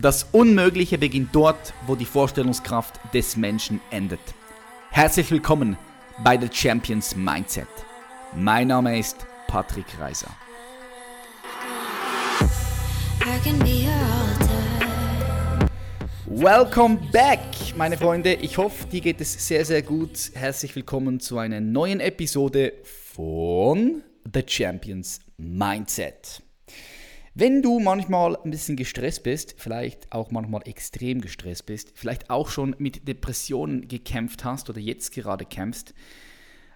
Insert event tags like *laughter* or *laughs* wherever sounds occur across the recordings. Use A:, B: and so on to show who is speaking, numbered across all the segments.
A: Das Unmögliche beginnt dort, wo die Vorstellungskraft des Menschen endet. Herzlich willkommen bei The Champions Mindset. Mein Name ist Patrick Reiser. Welcome back, meine Freunde. Ich hoffe, dir geht es sehr, sehr gut. Herzlich willkommen zu einer neuen Episode von The Champions Mindset. Wenn du manchmal ein bisschen gestresst bist, vielleicht auch manchmal extrem gestresst bist, vielleicht auch schon mit Depressionen gekämpft hast oder jetzt gerade kämpfst,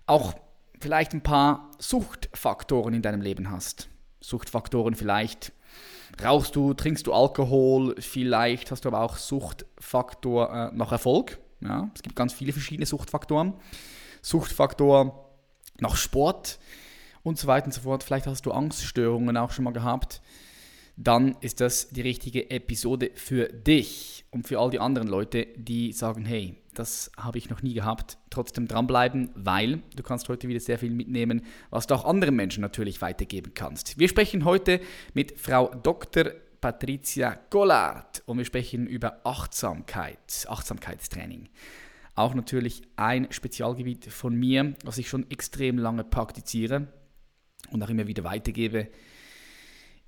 A: auch vielleicht ein paar Suchtfaktoren in deinem Leben hast. Suchtfaktoren vielleicht rauchst du, trinkst du Alkohol, vielleicht hast du aber auch Suchtfaktor äh, nach Erfolg. Ja, es gibt ganz viele verschiedene Suchtfaktoren. Suchtfaktor nach Sport und so weiter und so fort. Vielleicht hast du Angststörungen auch schon mal gehabt dann ist das die richtige Episode für dich und für all die anderen Leute, die sagen, hey, das habe ich noch nie gehabt. Trotzdem dranbleiben, weil du kannst heute wieder sehr viel mitnehmen, was du auch anderen Menschen natürlich weitergeben kannst. Wir sprechen heute mit Frau Dr. Patricia Gollard und wir sprechen über Achtsamkeit, Achtsamkeitstraining. Auch natürlich ein Spezialgebiet von mir, was ich schon extrem lange praktiziere und auch immer wieder weitergebe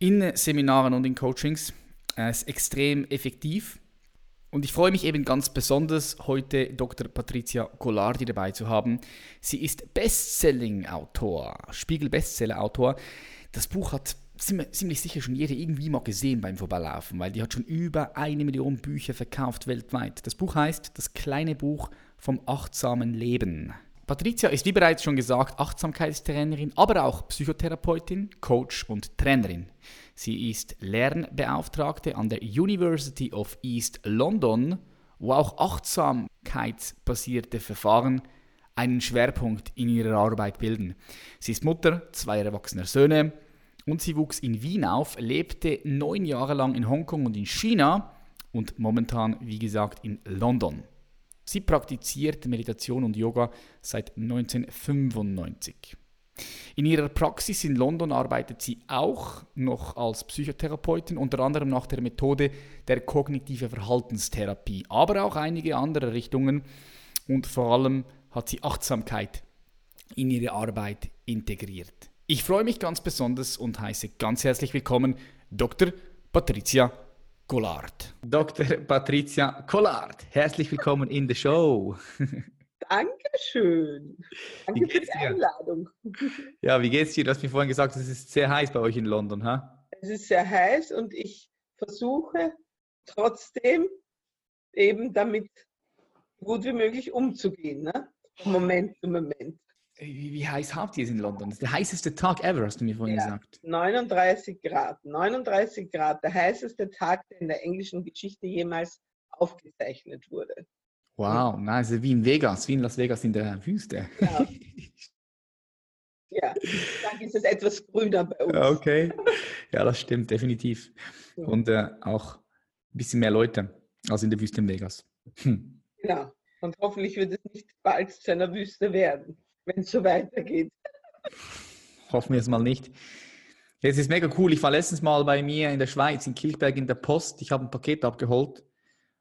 A: in Seminaren und in Coachings. Er ist extrem effektiv. Und ich freue mich eben ganz besonders, heute Dr. Patricia Golardi dabei zu haben. Sie ist Bestselling-Autor, Spiegel-Bestseller-Autor. Das Buch hat ziemlich sicher schon jeder irgendwie mal gesehen beim Vorbeilaufen, weil die hat schon über eine Million Bücher verkauft weltweit. Das Buch heißt Das kleine Buch vom achtsamen Leben. Patricia ist wie bereits schon gesagt Achtsamkeitstrainerin, aber auch Psychotherapeutin, Coach und Trainerin. Sie ist Lernbeauftragte an der University of East London, wo auch achtsamkeitsbasierte Verfahren einen Schwerpunkt in ihrer Arbeit bilden. Sie ist Mutter zweier erwachsener Söhne und sie wuchs in Wien auf, lebte neun Jahre lang in Hongkong und in China und momentan, wie gesagt, in London. Sie praktiziert Meditation und Yoga seit 1995. In ihrer Praxis in London arbeitet sie auch noch als Psychotherapeutin, unter anderem nach der Methode der kognitiven Verhaltenstherapie, aber auch einige andere Richtungen und vor allem hat sie Achtsamkeit in ihre Arbeit integriert. Ich freue mich ganz besonders und heiße ganz herzlich willkommen Dr. Patricia Collard. Dr. Patricia Collard, herzlich willkommen in der Show.
B: Dankeschön. Danke für die Einladung.
A: Ja, wie geht's dir? Du hast mir vorhin gesagt, es ist sehr heiß bei euch in London, ha?
B: Es ist sehr heiß und ich versuche trotzdem eben damit gut wie möglich umzugehen, ne? Von Moment zu Moment.
A: Wie, wie, heiß habt ihr es in London? Das ist der heißeste Tag ever, hast du mir vorhin ja, gesagt.
B: 39 Grad. 39 Grad, der heißeste Tag, der in der englischen Geschichte jemals aufgezeichnet wurde.
A: Wow, na, also wie in Vegas, wie in Las Vegas in der Wüste.
B: Ja, *laughs* ja dann ist es etwas grüner bei uns.
A: Okay, ja, das stimmt, definitiv. Und äh, auch ein bisschen mehr Leute als in der Wüste in Vegas.
B: Hm. Ja, und hoffentlich wird es nicht bald zu einer Wüste werden wenn es so weitergeht. *laughs*
A: Hoffen wir es mal nicht. Es ist mega cool. Ich war letztens mal bei mir in der Schweiz, in Kilchberg in der Post. Ich habe ein Paket abgeholt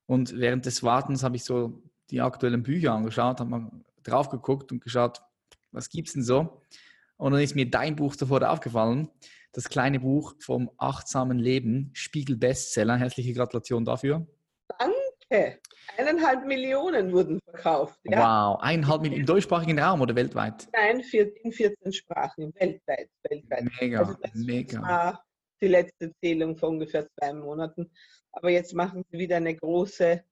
A: und während des Wartens habe ich so die aktuellen Bücher angeschaut, habe mal drauf geguckt und geschaut, was gibt es denn so? Und dann ist mir dein Buch sofort aufgefallen, das kleine Buch vom achtsamen Leben, Spiegel Bestseller. Herzliche Gratulation dafür.
B: Danke. Eineinhalb Millionen wurden verkauft.
A: Ja. Wow, eineinhalb Millionen im deutschsprachigen Raum oder weltweit?
B: Nein, in 14 Sprachen, weltweit. weltweit.
A: Mega, also das mega.
B: war die letzte Zählung vor ungefähr zwei Monaten. Aber jetzt machen sie wieder eine große,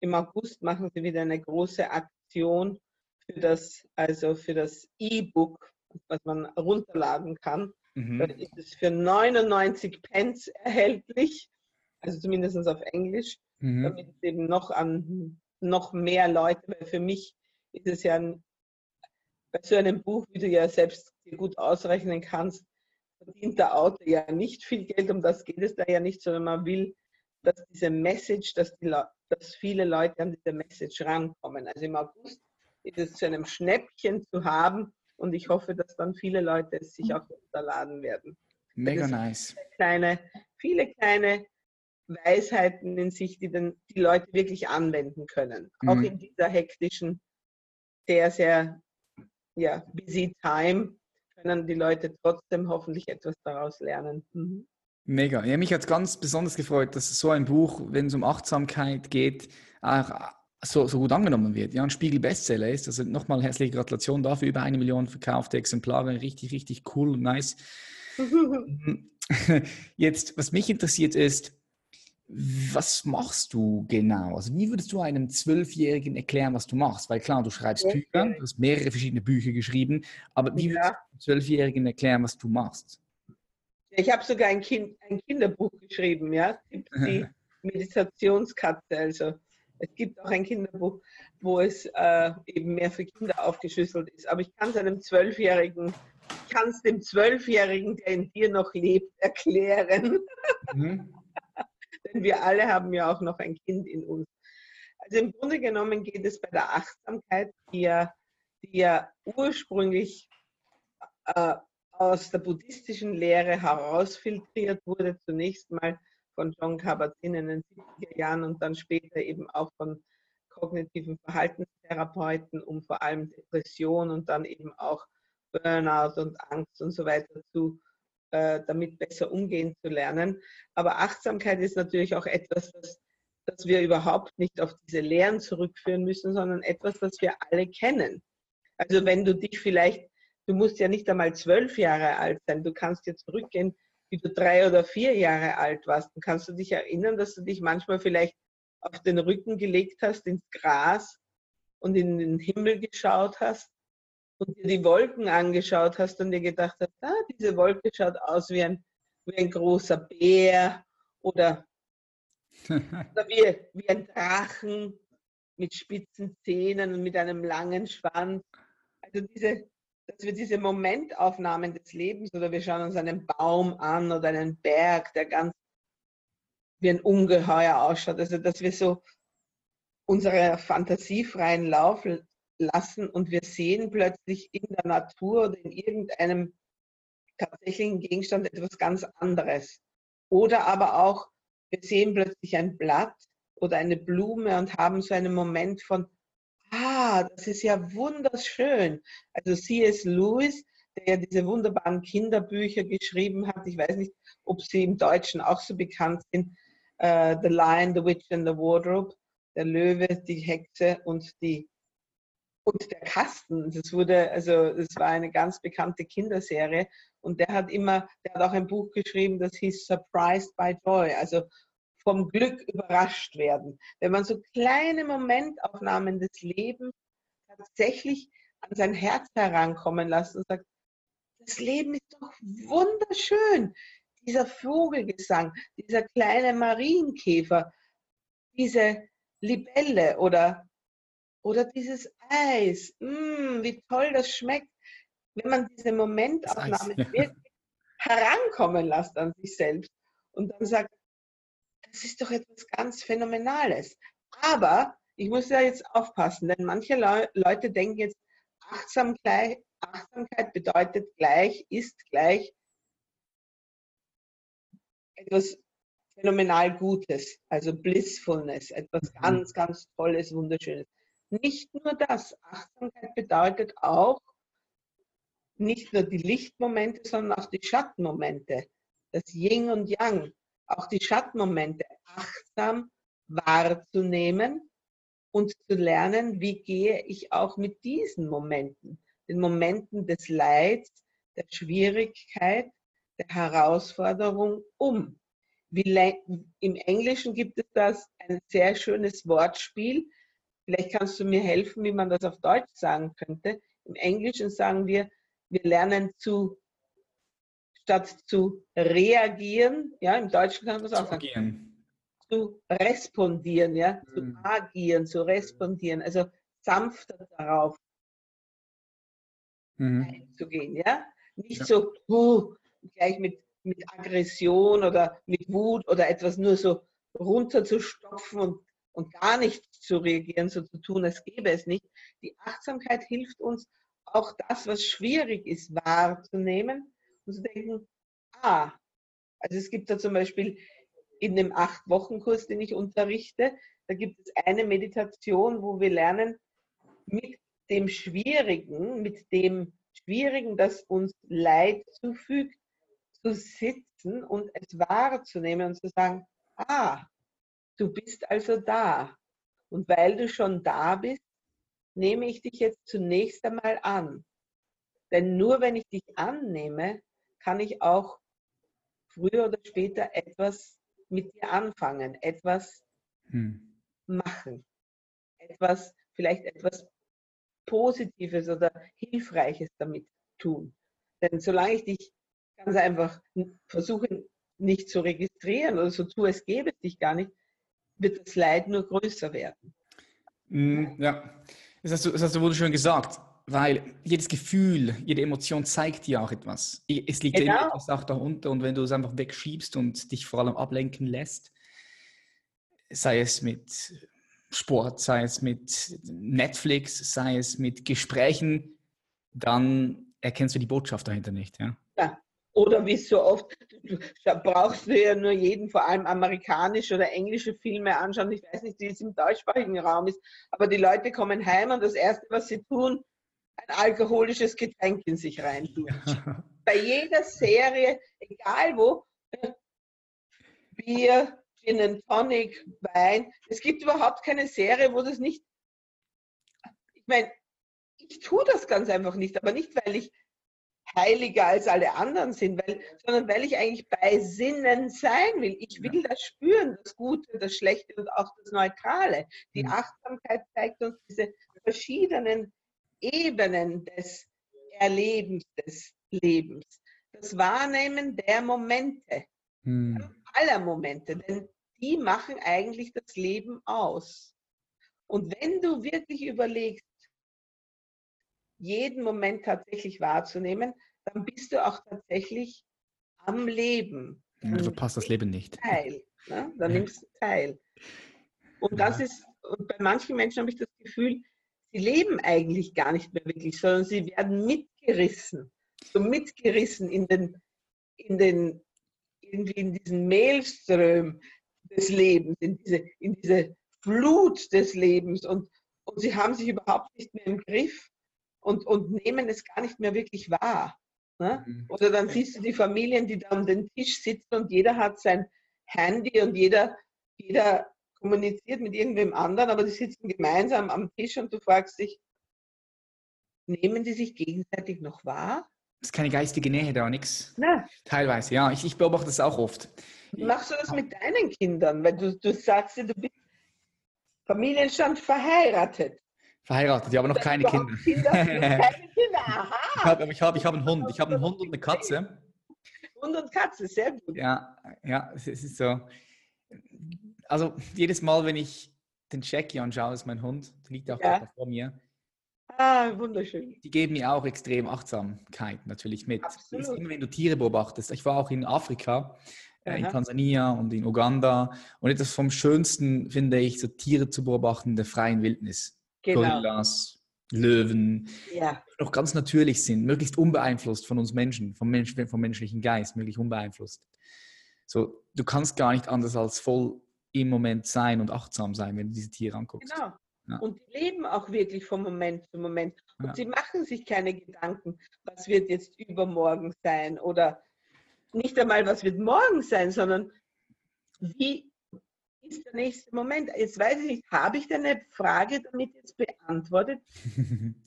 B: im August machen sie wieder eine große Aktion für das, also für das E-Book, was man runterladen kann. Mhm. Da ist es für 99 Pence erhältlich, also zumindest auf Englisch mhm. damit es eben noch an noch mehr Leute, weil für mich ist es ja ein, bei so einem Buch, wie du ja selbst gut ausrechnen kannst, verdient der Autor ja nicht viel Geld, um das geht es da ja nicht, sondern man will, dass diese Message, dass, die dass viele Leute an diese Message rankommen. Also im August ist es zu einem Schnäppchen zu haben und ich hoffe, dass dann viele Leute es sich auch runterladen werden.
A: Mega nice.
B: Kleine, viele kleine Weisheiten in sich, die dann die Leute wirklich anwenden können. Mhm. Auch in dieser hektischen, sehr, sehr ja, busy time können die Leute trotzdem hoffentlich etwas daraus lernen. Mhm.
A: Mega. Ja, mich hat es ganz besonders gefreut, dass so ein Buch, wenn es um Achtsamkeit geht, auch so, so gut angenommen wird. Ja, ein Spiegel-Bestseller ist. Also nochmal herzliche Gratulation dafür. Über eine Million verkaufte Exemplare. Richtig, richtig cool und nice. *laughs* *laughs* Jetzt, was mich interessiert ist, was machst du genau? Also wie würdest du einem Zwölfjährigen erklären, was du machst? Weil klar, du schreibst okay. Bücher, du hast mehrere verschiedene Bücher geschrieben, aber wie ja. würdest du einem Zwölfjährigen erklären, was du machst?
B: Ich habe sogar ein, kind, ein, Kinderbuch geschrieben, ja, die *laughs* Meditationskatze. Also es gibt auch ein Kinderbuch, wo es äh, eben mehr für Kinder aufgeschlüsselt ist. Aber ich kann es einem Zwölfjährigen, ich kann es dem Zwölfjährigen, der in dir noch lebt, erklären. Mhm. Denn wir alle haben ja auch noch ein Kind in uns. Also im Grunde genommen geht es bei der Achtsamkeit, die ja, die ja ursprünglich äh, aus der buddhistischen Lehre herausfiltriert wurde, zunächst mal von John Kabat-Zinn in den 70er Jahren und dann später eben auch von kognitiven Verhaltenstherapeuten, um vor allem Depression und dann eben auch Burnout und Angst und so weiter zu damit besser umgehen zu lernen. Aber Achtsamkeit ist natürlich auch etwas, das, das wir überhaupt nicht auf diese Lehren zurückführen müssen, sondern etwas, das wir alle kennen. Also wenn du dich vielleicht, du musst ja nicht einmal zwölf Jahre alt sein, du kannst dir zurückgehen, wie du drei oder vier Jahre alt warst. Dann kannst du dich erinnern, dass du dich manchmal vielleicht auf den Rücken gelegt hast, ins Gras und in den Himmel geschaut hast und dir die Wolken angeschaut hast und dir gedacht hast, ah, diese Wolke schaut aus wie ein, wie ein großer Bär oder, *laughs* oder wie, wie ein Drachen mit spitzen Zähnen und mit einem langen Schwanz. Also diese, dass wir diese Momentaufnahmen des Lebens oder wir schauen uns einen Baum an oder einen Berg, der ganz wie ein Ungeheuer ausschaut. Also dass wir so unsere fantasiefreien Lauf lassen und wir sehen plötzlich in der Natur oder in irgendeinem tatsächlichen Gegenstand etwas ganz anderes. Oder aber auch, wir sehen plötzlich ein Blatt oder eine Blume und haben so einen Moment von, ah, das ist ja wunderschön. Also C.S. Lewis, der ja diese wunderbaren Kinderbücher geschrieben hat, ich weiß nicht, ob sie im Deutschen auch so bekannt sind, uh, The Lion, The Witch and the Wardrobe, der Löwe, die Hexe und die und der Kasten, das wurde, also das war eine ganz bekannte Kinderserie und der hat immer, der hat auch ein Buch geschrieben, das hieß Surprised by Joy, also vom Glück überrascht werden. Wenn man so kleine Momentaufnahmen des Lebens tatsächlich an sein Herz herankommen lässt und sagt, das Leben ist doch wunderschön. Dieser Vogelgesang, dieser kleine Marienkäfer, diese Libelle oder oder dieses Eis, mm, wie toll das schmeckt. Wenn man diese Momentaufnahme ja. *laughs* wirklich herankommen lässt an sich selbst und dann sagt, das ist doch etwas ganz Phänomenales. Aber ich muss ja jetzt aufpassen, denn manche Le Leute denken jetzt, Achtsamkeit, Achtsamkeit bedeutet gleich, ist gleich etwas phänomenal Gutes, also Blissfulness, etwas mhm. ganz, ganz Tolles, Wunderschönes. Nicht nur das. Achtsamkeit bedeutet auch nicht nur die Lichtmomente, sondern auch die Schattenmomente. Das Yin und Yang. Auch die Schattenmomente achtsam wahrzunehmen und zu lernen, wie gehe ich auch mit diesen Momenten, den Momenten des Leids, der Schwierigkeit, der Herausforderung um. Wie, Im Englischen gibt es das ein sehr schönes Wortspiel, Vielleicht kannst du mir helfen, wie man das auf Deutsch sagen könnte. Im Englischen sagen wir, wir lernen zu, statt zu reagieren, ja, im Deutschen kann man das auch sagen. Agieren. Zu respondieren, ja, mhm. zu agieren, zu respondieren, also sanfter darauf mhm. einzugehen, ja. Nicht ja. so uh, gleich mit, mit Aggression oder mit Wut oder etwas nur so runterzustopfen und und gar nicht zu reagieren, so zu tun, als gäbe es nicht. Die Achtsamkeit hilft uns, auch das, was schwierig ist, wahrzunehmen und zu denken, ah, also es gibt da zum Beispiel in dem Acht-Wochen-Kurs, den ich unterrichte, da gibt es eine Meditation, wo wir lernen, mit dem Schwierigen, mit dem Schwierigen, das uns Leid zufügt, zu sitzen und es wahrzunehmen und zu sagen, ah, du bist also da. Und weil du schon da bist, nehme ich dich jetzt zunächst einmal an. Denn nur wenn ich dich annehme, kann ich auch früher oder später etwas mit dir anfangen, etwas hm. machen, etwas, vielleicht etwas Positives oder Hilfreiches damit tun. Denn solange ich dich ganz einfach versuche nicht zu registrieren oder so tue, es gäbe es dich gar nicht, wird das Leid nur größer werden.
A: Hm, ja, das hast du, das hast du wunderschön gesagt, weil jedes Gefühl, jede Emotion zeigt dir auch etwas. Es liegt genau. immer etwas auch darunter und wenn du es einfach wegschiebst und dich vor allem ablenken lässt, sei es mit Sport, sei es mit Netflix, sei es mit Gesprächen, dann erkennst du die Botschaft dahinter nicht. Ja,
B: ja. Oder wie so oft, brauchst du ja nur jeden, vor allem amerikanische oder englische Filme anschauen. Ich weiß nicht, wie es im deutschsprachigen Raum ist, aber die Leute kommen heim und das Erste, was sie tun, ein alkoholisches Getränk in sich reintun. Ja. *laughs* Bei jeder Serie, egal wo, Bier, Gin and Tonic, Wein. Es gibt überhaupt keine Serie, wo das nicht. Ich meine, ich tue das ganz einfach nicht, aber nicht, weil ich heiliger als alle anderen sind, weil, sondern weil ich eigentlich bei Sinnen sein will. Ich will das spüren, das Gute, das Schlechte und auch das Neutrale. Die mhm. Achtsamkeit zeigt uns diese verschiedenen Ebenen des Erlebens, des Lebens. Das Wahrnehmen der Momente, hm. aller Momente, denn die machen eigentlich das Leben aus. Und wenn du wirklich überlegst, jeden Moment tatsächlich wahrzunehmen, dann bist du auch tatsächlich am Leben.
A: du verpasst das Leben nicht.
B: Teil. Ne? Dann nimmst du teil. Und das ist, und bei manchen Menschen habe ich das Gefühl, sie leben eigentlich gar nicht mehr wirklich, sondern sie werden mitgerissen. So mitgerissen in den, in den, irgendwie in diesen Maelström des Lebens, in diese, in diese Flut des Lebens und, und sie haben sich überhaupt nicht mehr im Griff und, und nehmen es gar nicht mehr wirklich wahr. Ne? Mhm. Oder dann siehst du die Familien, die da um den Tisch sitzen und jeder hat sein Handy und jeder, jeder kommuniziert mit irgendwem anderen, aber die sitzen gemeinsam am Tisch und du fragst dich, nehmen die sich gegenseitig noch wahr?
A: Das ist keine geistige Nähe da, nichts. Teilweise, ja. Ich, ich beobachte das auch oft.
B: Machst du das mit deinen Kindern? Weil du, du sagst du bist Familienstand verheiratet.
A: Verheiratet, ja, aber noch keine Kinder. Kinder. keine *laughs* Kinder, aha. Ich habe ich hab, ich hab einen Hund. Ich habe einen Hund und eine Katze.
B: Hund und Katze, sehr gut.
A: Ja, ja, es ist so. Also jedes Mal, wenn ich den Jackie anschaue, ist mein Hund, der liegt auch ja. vor mir.
B: Ah, wunderschön.
A: Die geben mir auch extrem Achtsamkeit natürlich mit. Immer wenn du Tiere beobachtest. Ich war auch in Afrika, äh, in Tansania und in Uganda. Und etwas vom Schönsten finde ich, so Tiere zu beobachten in der freien Wildnis genau. Gorillas, Löwen, ja. noch ganz natürlich sind, möglichst unbeeinflusst von uns Menschen, vom, Mensch, vom menschlichen Geist, möglichst unbeeinflusst. So, du kannst gar nicht anders als voll im Moment sein und achtsam sein, wenn du diese Tiere anguckst.
B: Genau. Ja. Und die leben auch wirklich von Moment zu Moment. Und ja. sie machen sich keine Gedanken, was wird jetzt übermorgen sein oder nicht einmal, was wird morgen sein, sondern wie ist der nächste Moment? Jetzt weiß ich nicht, habe ich deine Frage damit jetzt beantwortet?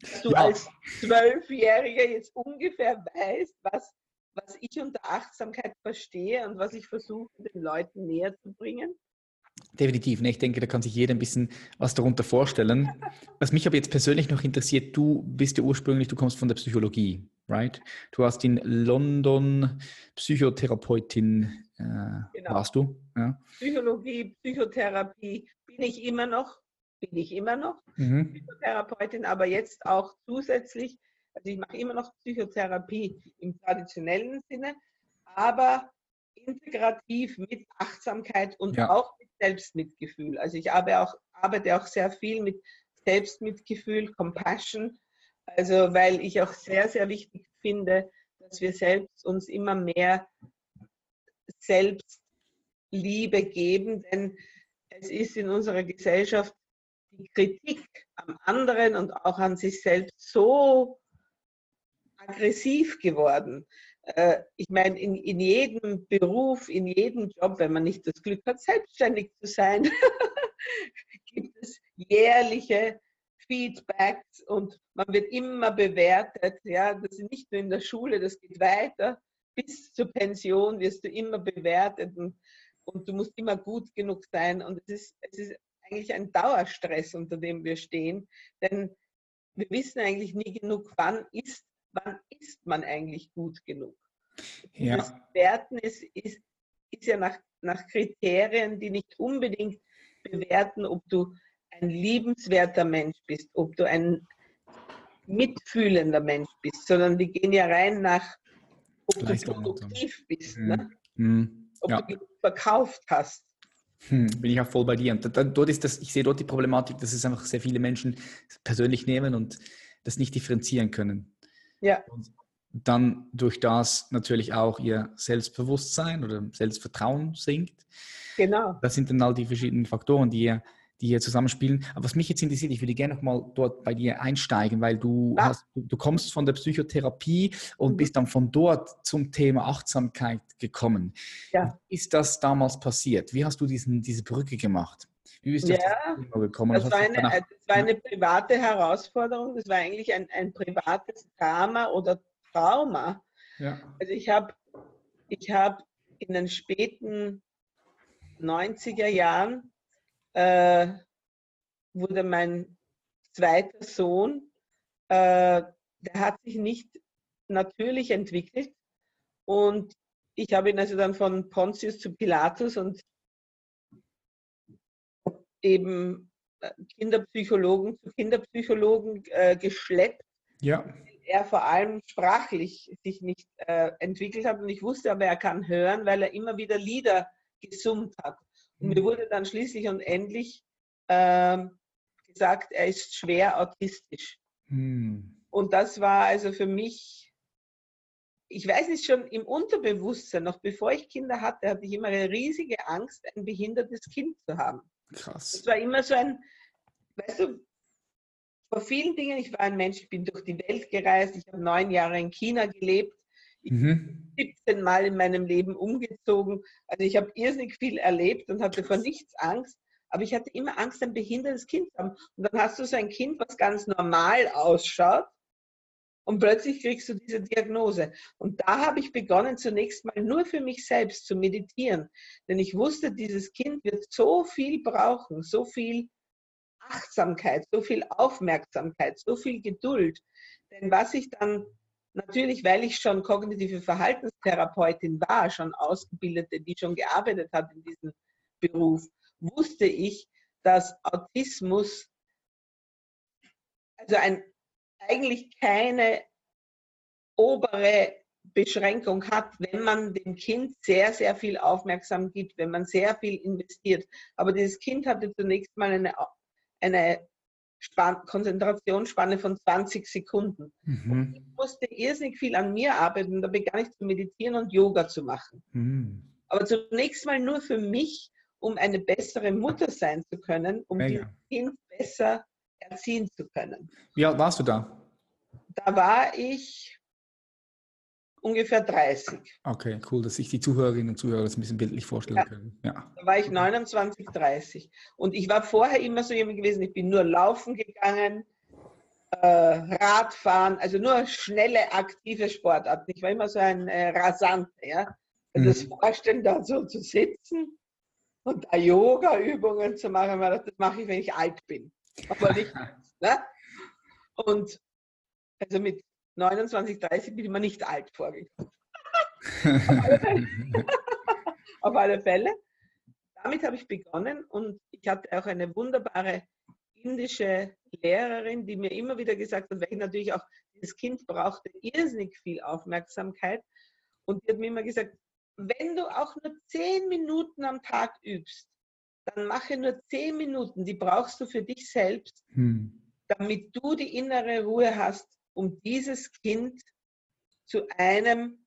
B: Dass *laughs* du ja. als Zwölfjähriger jetzt ungefähr weißt, was, was ich unter Achtsamkeit verstehe und was ich versuche, den Leuten näher zu bringen?
A: Definitiv. Ne? Ich denke, da kann sich jeder ein bisschen was darunter vorstellen. Was mich aber jetzt persönlich noch interessiert, du bist ja ursprünglich, du kommst von der Psychologie, right? Du hast in London Psychotherapeutin äh, genau. warst du?
B: Ja. Psychologie, Psychotherapie bin ich immer noch, bin ich immer noch mhm. Psychotherapeutin, aber jetzt auch zusätzlich, also ich mache immer noch Psychotherapie im traditionellen Sinne, aber integrativ mit Achtsamkeit und ja. auch mit Selbstmitgefühl. Also ich arbeite auch, arbeite auch sehr viel mit Selbstmitgefühl, Compassion, also weil ich auch sehr, sehr wichtig finde, dass wir selbst uns immer mehr selbst Liebe geben, denn es ist in unserer Gesellschaft die Kritik am anderen und auch an sich selbst so aggressiv geworden. Äh, ich meine, in, in jedem Beruf, in jedem Job, wenn man nicht das Glück hat, selbstständig zu sein, *laughs* gibt es jährliche Feedbacks und man wird immer bewertet. Ja, das ist nicht nur in der Schule, das geht weiter. Bis zur Pension wirst du immer bewertet und, und du musst immer gut genug sein. Und es ist, es ist eigentlich ein Dauerstress, unter dem wir stehen, denn wir wissen eigentlich nie genug, wann ist, wann ist man eigentlich gut genug. Ja. Das Bewerten ist, ist, ist ja nach, nach Kriterien, die nicht unbedingt bewerten, ob du ein liebenswerter Mensch bist, ob du ein mitfühlender Mensch bist, sondern die gehen ja rein nach, ob du produktiv bist, mhm. ne? mhm. ob ja. du verkauft hast.
A: Hm, bin ich auch voll bei dir. Und dann, dort ist das, ich sehe dort die Problematik, dass es einfach sehr viele Menschen persönlich nehmen und das nicht differenzieren können. Ja. Und dann durch das natürlich auch ihr Selbstbewusstsein oder Selbstvertrauen sinkt. Genau. Das sind dann all die verschiedenen Faktoren, die ihr, die hier zusammenspielen. Aber was mich jetzt interessiert, ich würde gerne nochmal dort bei dir einsteigen, weil du, ja. hast, du, du, kommst von der Psychotherapie und mhm. bist dann von dort zum Thema Achtsamkeit gekommen. Ja. Wie ist das damals passiert? Wie hast du diesen, diese Brücke gemacht? Wie bist du ja,
B: das gekommen? Das war, eine, danach, das war eine private Herausforderung, das war eigentlich ein, ein privates Drama oder Trauma. Ja. Also ich habe ich hab in den späten 90er Jahren äh, wurde mein zweiter Sohn, äh, der hat sich nicht natürlich entwickelt und ich habe ihn also dann von Pontius zu Pilatus und eben äh, Kinderpsychologen zu Kinderpsychologen äh, geschleppt. Ja er vor allem sprachlich sich nicht äh, entwickelt hat. Und ich wusste aber, er kann hören, weil er immer wieder Lieder gesummt hat. Und mir mhm. wurde dann schließlich und endlich äh, gesagt, er ist schwer autistisch. Hm. Und das war also für mich, ich weiß nicht, schon im Unterbewusstsein, noch bevor ich Kinder hatte, hatte ich immer eine riesige Angst, ein behindertes Kind zu haben. Krass. Es war immer so ein, weißt du, vor vielen Dingen, ich war ein Mensch, ich bin durch die Welt gereist, ich habe neun Jahre in China gelebt, mhm. bin 17 Mal in meinem Leben umgezogen. Also ich habe irrsinnig viel erlebt und hatte vor nichts Angst. Aber ich hatte immer Angst, ein behindertes Kind zu haben. Und dann hast du so ein Kind, was ganz normal ausschaut. Und plötzlich kriegst du diese Diagnose. Und da habe ich begonnen, zunächst mal nur für mich selbst zu meditieren. Denn ich wusste, dieses Kind wird so viel brauchen, so viel Achtsamkeit, so viel Aufmerksamkeit, so viel Geduld. Denn was ich dann natürlich, weil ich schon kognitive Verhaltenstherapeutin war, schon Ausgebildete, die schon gearbeitet hat in diesem Beruf, wusste ich, dass Autismus also ein, eigentlich keine obere Beschränkung hat, wenn man dem Kind sehr, sehr viel Aufmerksam gibt, wenn man sehr viel investiert. Aber dieses Kind hatte zunächst mal eine eine Span Konzentrationsspanne von 20 Sekunden. Mhm. ich musste irrsinnig viel an mir arbeiten. Da begann ich zu meditieren und Yoga zu machen. Mhm. Aber zunächst mal nur für mich, um eine bessere Mutter sein zu können, um Mega. dieses Kind besser erziehen zu können.
A: Wie alt warst du da?
B: Da war ich ungefähr 30.
A: Okay, cool, dass sich die Zuhörerinnen und Zuhörer das ein bisschen bildlich vorstellen ja. können.
B: Ja. Da war ich 29, 30. Und ich war vorher immer so jemand gewesen, ich bin nur laufen gegangen, äh, Radfahren, also nur schnelle, aktive Sportarten. Ich war immer so ein äh, Rasant. Ja? Also mhm. Das Vorstellen, da so zu sitzen und da Yoga-Übungen zu machen, das mache ich, wenn ich alt bin. Aber nicht. *laughs* ne? Und also mit 29, 30 bin ich mir nicht alt vorgekommen. *laughs* Auf alle Fälle. Damit habe ich begonnen und ich hatte auch eine wunderbare indische Lehrerin, die mir immer wieder gesagt hat, weil ich natürlich auch, das Kind brauchte irrsinnig viel Aufmerksamkeit und die hat mir immer gesagt, wenn du auch nur zehn Minuten am Tag übst, dann mache nur zehn Minuten, die brauchst du für dich selbst, hm. damit du die innere Ruhe hast, um dieses Kind zu einem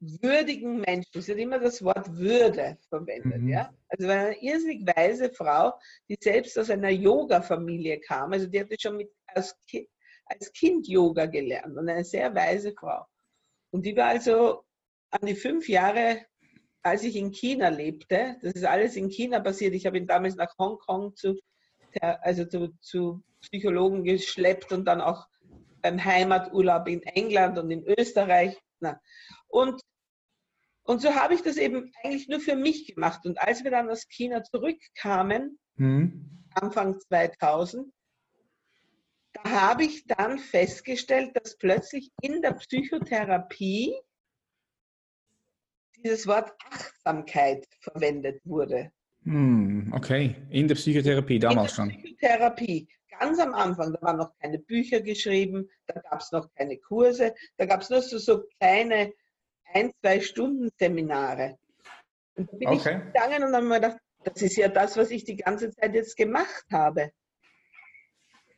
B: würdigen Menschen. Sie hat immer das Wort Würde verwendet. Mhm. Ja? Also eine irrsinnig weise Frau, die selbst aus einer Yoga-Familie kam. Also die hatte schon mit, als, kind, als Kind Yoga gelernt und eine sehr weise Frau. Und die war also an die fünf Jahre, als ich in China lebte, das ist alles in China passiert. Ich habe ihn damals nach Hongkong zu, also zu, zu Psychologen geschleppt und dann auch beim Heimaturlaub in England und in Österreich. Na. Und und so habe ich das eben eigentlich nur für mich gemacht. Und als wir dann aus China zurückkamen, mhm. Anfang 2000, da habe ich dann festgestellt, dass plötzlich in der Psychotherapie dieses Wort Achtsamkeit verwendet wurde.
A: Hm, okay, in der Psychotherapie damals schon.
B: In der Psychotherapie, ganz am Anfang, da waren noch keine Bücher geschrieben, da gab es noch keine Kurse, da gab es nur so, so kleine ein, zwei Stunden Seminare. Und da bin okay. ich gegangen und habe mir gedacht, das ist ja das, was ich die ganze Zeit jetzt gemacht habe.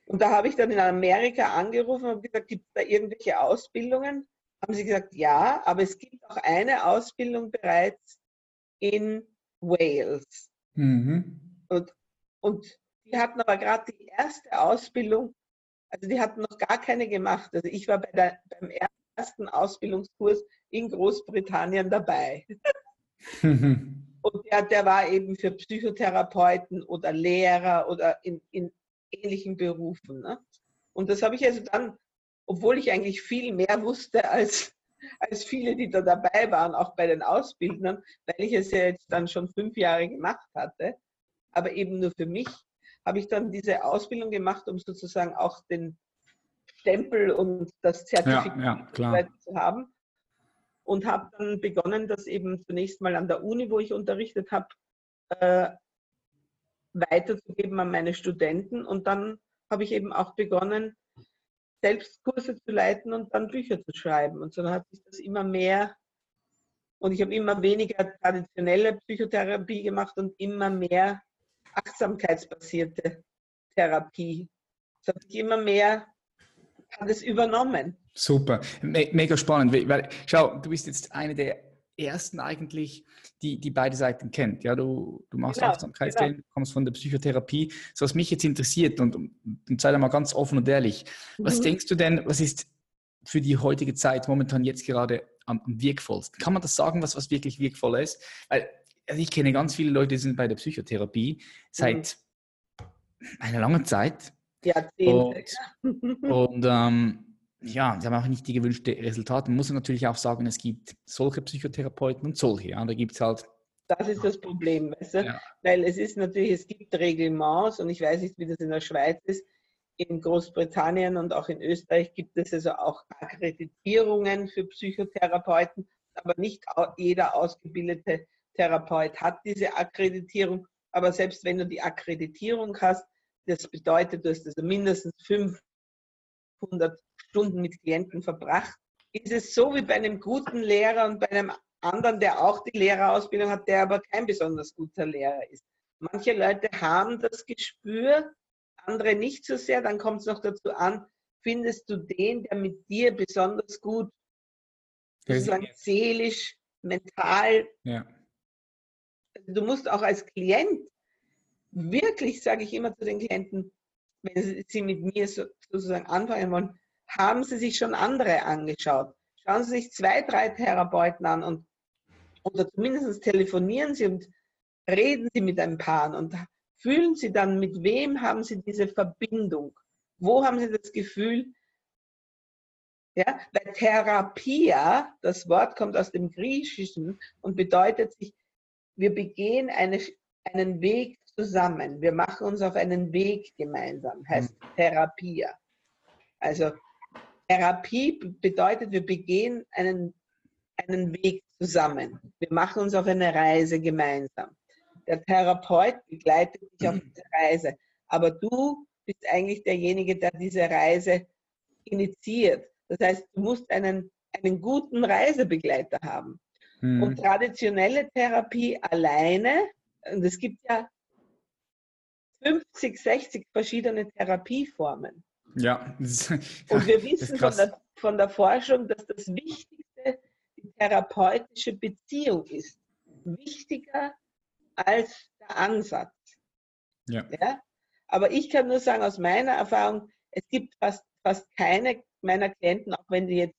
B: Und da habe ich dann in Amerika angerufen und gesagt, gibt es da irgendwelche Ausbildungen? Haben sie gesagt, ja, aber es gibt auch eine Ausbildung bereits in Wales. Mhm. Und, und die hatten aber gerade die erste Ausbildung, also die hatten noch gar keine gemacht. Also ich war bei der, beim ersten Ausbildungskurs in Großbritannien dabei. *laughs* Und der, der war eben für Psychotherapeuten oder Lehrer oder in, in ähnlichen Berufen. Ne? Und das habe ich also dann, obwohl ich eigentlich viel mehr wusste als, als viele, die da dabei waren, auch bei den Ausbildern, weil ich es ja jetzt dann schon fünf Jahre gemacht hatte, aber eben nur für mich, habe ich dann diese Ausbildung gemacht, um sozusagen auch den Stempel und das Zertifikat ja, ja, zu haben. Und habe dann begonnen, das eben zunächst mal an der Uni, wo ich unterrichtet habe, äh, weiterzugeben an meine Studenten. Und dann habe ich eben auch begonnen, selbst Kurse zu leiten und dann Bücher zu schreiben. Und so hat sich das immer mehr und ich habe immer weniger traditionelle Psychotherapie gemacht und immer mehr achtsamkeitsbasierte Therapie. Es hat sich immer mehr hat es übernommen.
A: Super, Me mega spannend. Weil, schau, du bist jetzt eine der ersten eigentlich, die, die beide Seiten kennt. Ja, du, du machst genau, Achtsamkeitstraining, genau. kommst von der Psychotherapie. So was mich jetzt interessiert und, und sei da mal ganz offen und ehrlich. Was mhm. denkst du denn, was ist für die heutige Zeit momentan jetzt gerade am, am wirkvollsten? Kann man das sagen, was, was wirklich wirkvoll ist? Weil also ich kenne ganz viele Leute, die sind bei der Psychotherapie seit mhm. einer langen Zeit.
B: Jahrzehnte.
A: Und, *laughs* und ähm, ja, sie haben auch nicht die gewünschten Resultate. Man muss natürlich auch sagen, es gibt solche Psychotherapeuten und solche. Ja, da gibt es halt.
B: Das ist das Problem, weißt du? Ja. Weil es ist natürlich, es gibt Reglements und ich weiß nicht, wie das in der Schweiz ist. In Großbritannien und auch in Österreich gibt es also auch Akkreditierungen für Psychotherapeuten, aber nicht jeder ausgebildete Therapeut hat diese Akkreditierung. Aber selbst wenn du die Akkreditierung hast, das bedeutet, du hast also mindestens 500 Stunden mit Klienten verbracht. Ist es so wie bei einem guten Lehrer und bei einem anderen, der auch die Lehrerausbildung hat, der aber kein besonders guter Lehrer ist. Manche Leute haben das Gespür, andere nicht so sehr. Dann kommt es noch dazu an, findest du den, der mit dir besonders gut sozusagen seelisch, mental. Ja. Also du musst auch als Klient wirklich, sage ich immer zu den Klienten, wenn sie mit mir sozusagen anfangen wollen, haben sie sich schon andere angeschaut. Schauen sie sich zwei, drei Therapeuten an und oder zumindest telefonieren sie und reden sie mit ein paar und fühlen sie dann, mit wem haben sie diese Verbindung? Wo haben sie das Gefühl? Ja, weil Therapia, das Wort kommt aus dem Griechischen und bedeutet sich, wir begehen eine, einen Weg zusammen. Wir machen uns auf einen Weg gemeinsam, heißt mhm. Therapie. Also Therapie bedeutet, wir begehen einen, einen Weg zusammen. Wir machen uns auf eine Reise gemeinsam. Der Therapeut begleitet dich auf diese Reise, aber du bist eigentlich derjenige, der diese Reise initiiert. Das heißt, du musst einen, einen guten Reisebegleiter haben. Mhm. Und traditionelle Therapie alleine, und es gibt ja 50, 60 verschiedene Therapieformen. *laughs*
A: Ja.
B: Und wir wissen von der, von der, Forschung, dass das Wichtigste, die therapeutische Beziehung ist wichtiger als der Ansatz. Ja. ja. Aber ich kann nur sagen, aus meiner Erfahrung, es gibt fast, fast keine meiner Klienten, auch wenn die jetzt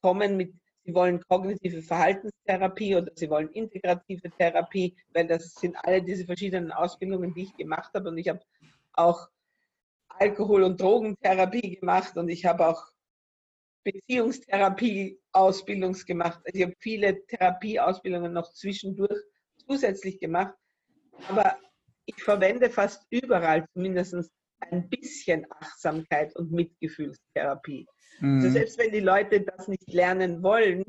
B: kommen mit, sie wollen kognitive Verhaltenstherapie oder sie wollen integrative Therapie, weil das sind alle diese verschiedenen Ausbildungen, die ich gemacht habe. Und ich habe auch Alkohol- und Drogentherapie gemacht und ich habe auch Beziehungstherapie Ausbildungs gemacht. Also ich habe viele Therapieausbildungen noch zwischendurch zusätzlich gemacht. Aber ich verwende fast überall zumindest ein bisschen Achtsamkeit und Mitgefühlstherapie. Also mhm. Also selbst wenn die Leute das nicht lernen wollen,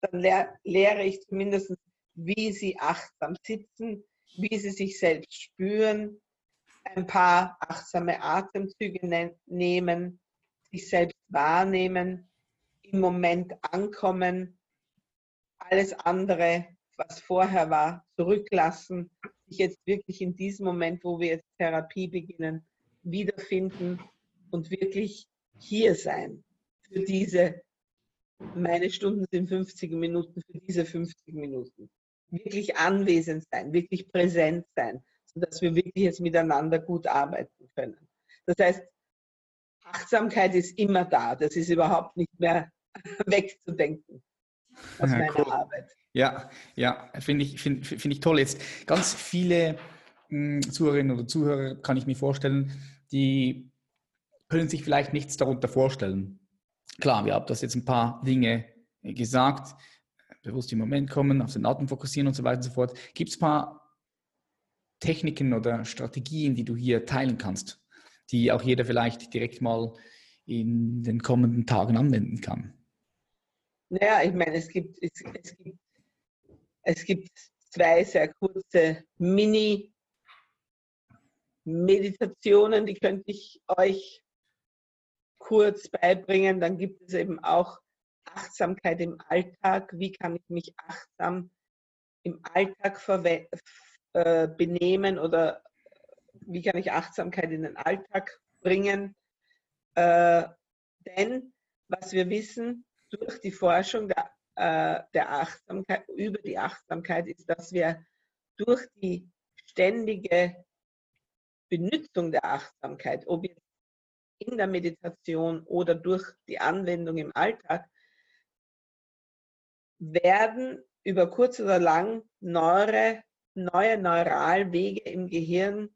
B: dann lehr lehre ich zumindest, wie sie achtsam sitzen, wie sie sich selbst spüren, ein paar achtsame Atemzüge ne nehmen, sich selbst wahrnehmen, im Moment ankommen, alles andere, was vorher war, zurücklassen, sich jetzt wirklich in diesem Moment, wo wir jetzt Therapie beginnen, wiederfinden und wirklich hier sein für diese, meine Stunden sind 50 Minuten, für diese 50 Minuten. Wirklich anwesend sein, wirklich präsent sein, sodass wir wirklich jetzt miteinander gut arbeiten können. Das heißt, Achtsamkeit ist immer da. Das ist überhaupt nicht mehr *laughs* wegzudenken aus ja, meiner cool. Arbeit.
A: Ja, ja, finde ich, find, find ich toll. Jetzt ganz viele mh, hm, Zuhörerinnen oder Zuhörer kann ich mir vorstellen, die können sich vielleicht nichts darunter vorstellen. Klar, wir haben das jetzt ein paar Dinge gesagt, bewusst im Moment kommen, auf den Atem fokussieren und so weiter und so fort. Gibt es ein paar Techniken oder Strategien, die du hier teilen kannst, die auch jeder vielleicht direkt mal in den kommenden Tagen anwenden kann?
B: Naja, ich meine, es gibt, es, es gibt, es gibt zwei sehr kurze Mini-Meditationen, die könnte ich euch kurz beibringen. Dann gibt es eben auch Achtsamkeit im Alltag. Wie kann ich mich achtsam im Alltag äh, benehmen oder wie kann ich Achtsamkeit in den Alltag bringen? Äh, denn was wir wissen, durch die Forschung der, äh, der Achtsamkeit, über die Achtsamkeit ist, dass wir durch die ständige Benutzung der Achtsamkeit, ob jetzt in der Meditation oder durch die Anwendung im Alltag, werden über kurz oder lang neue, neue Neuralwege im Gehirn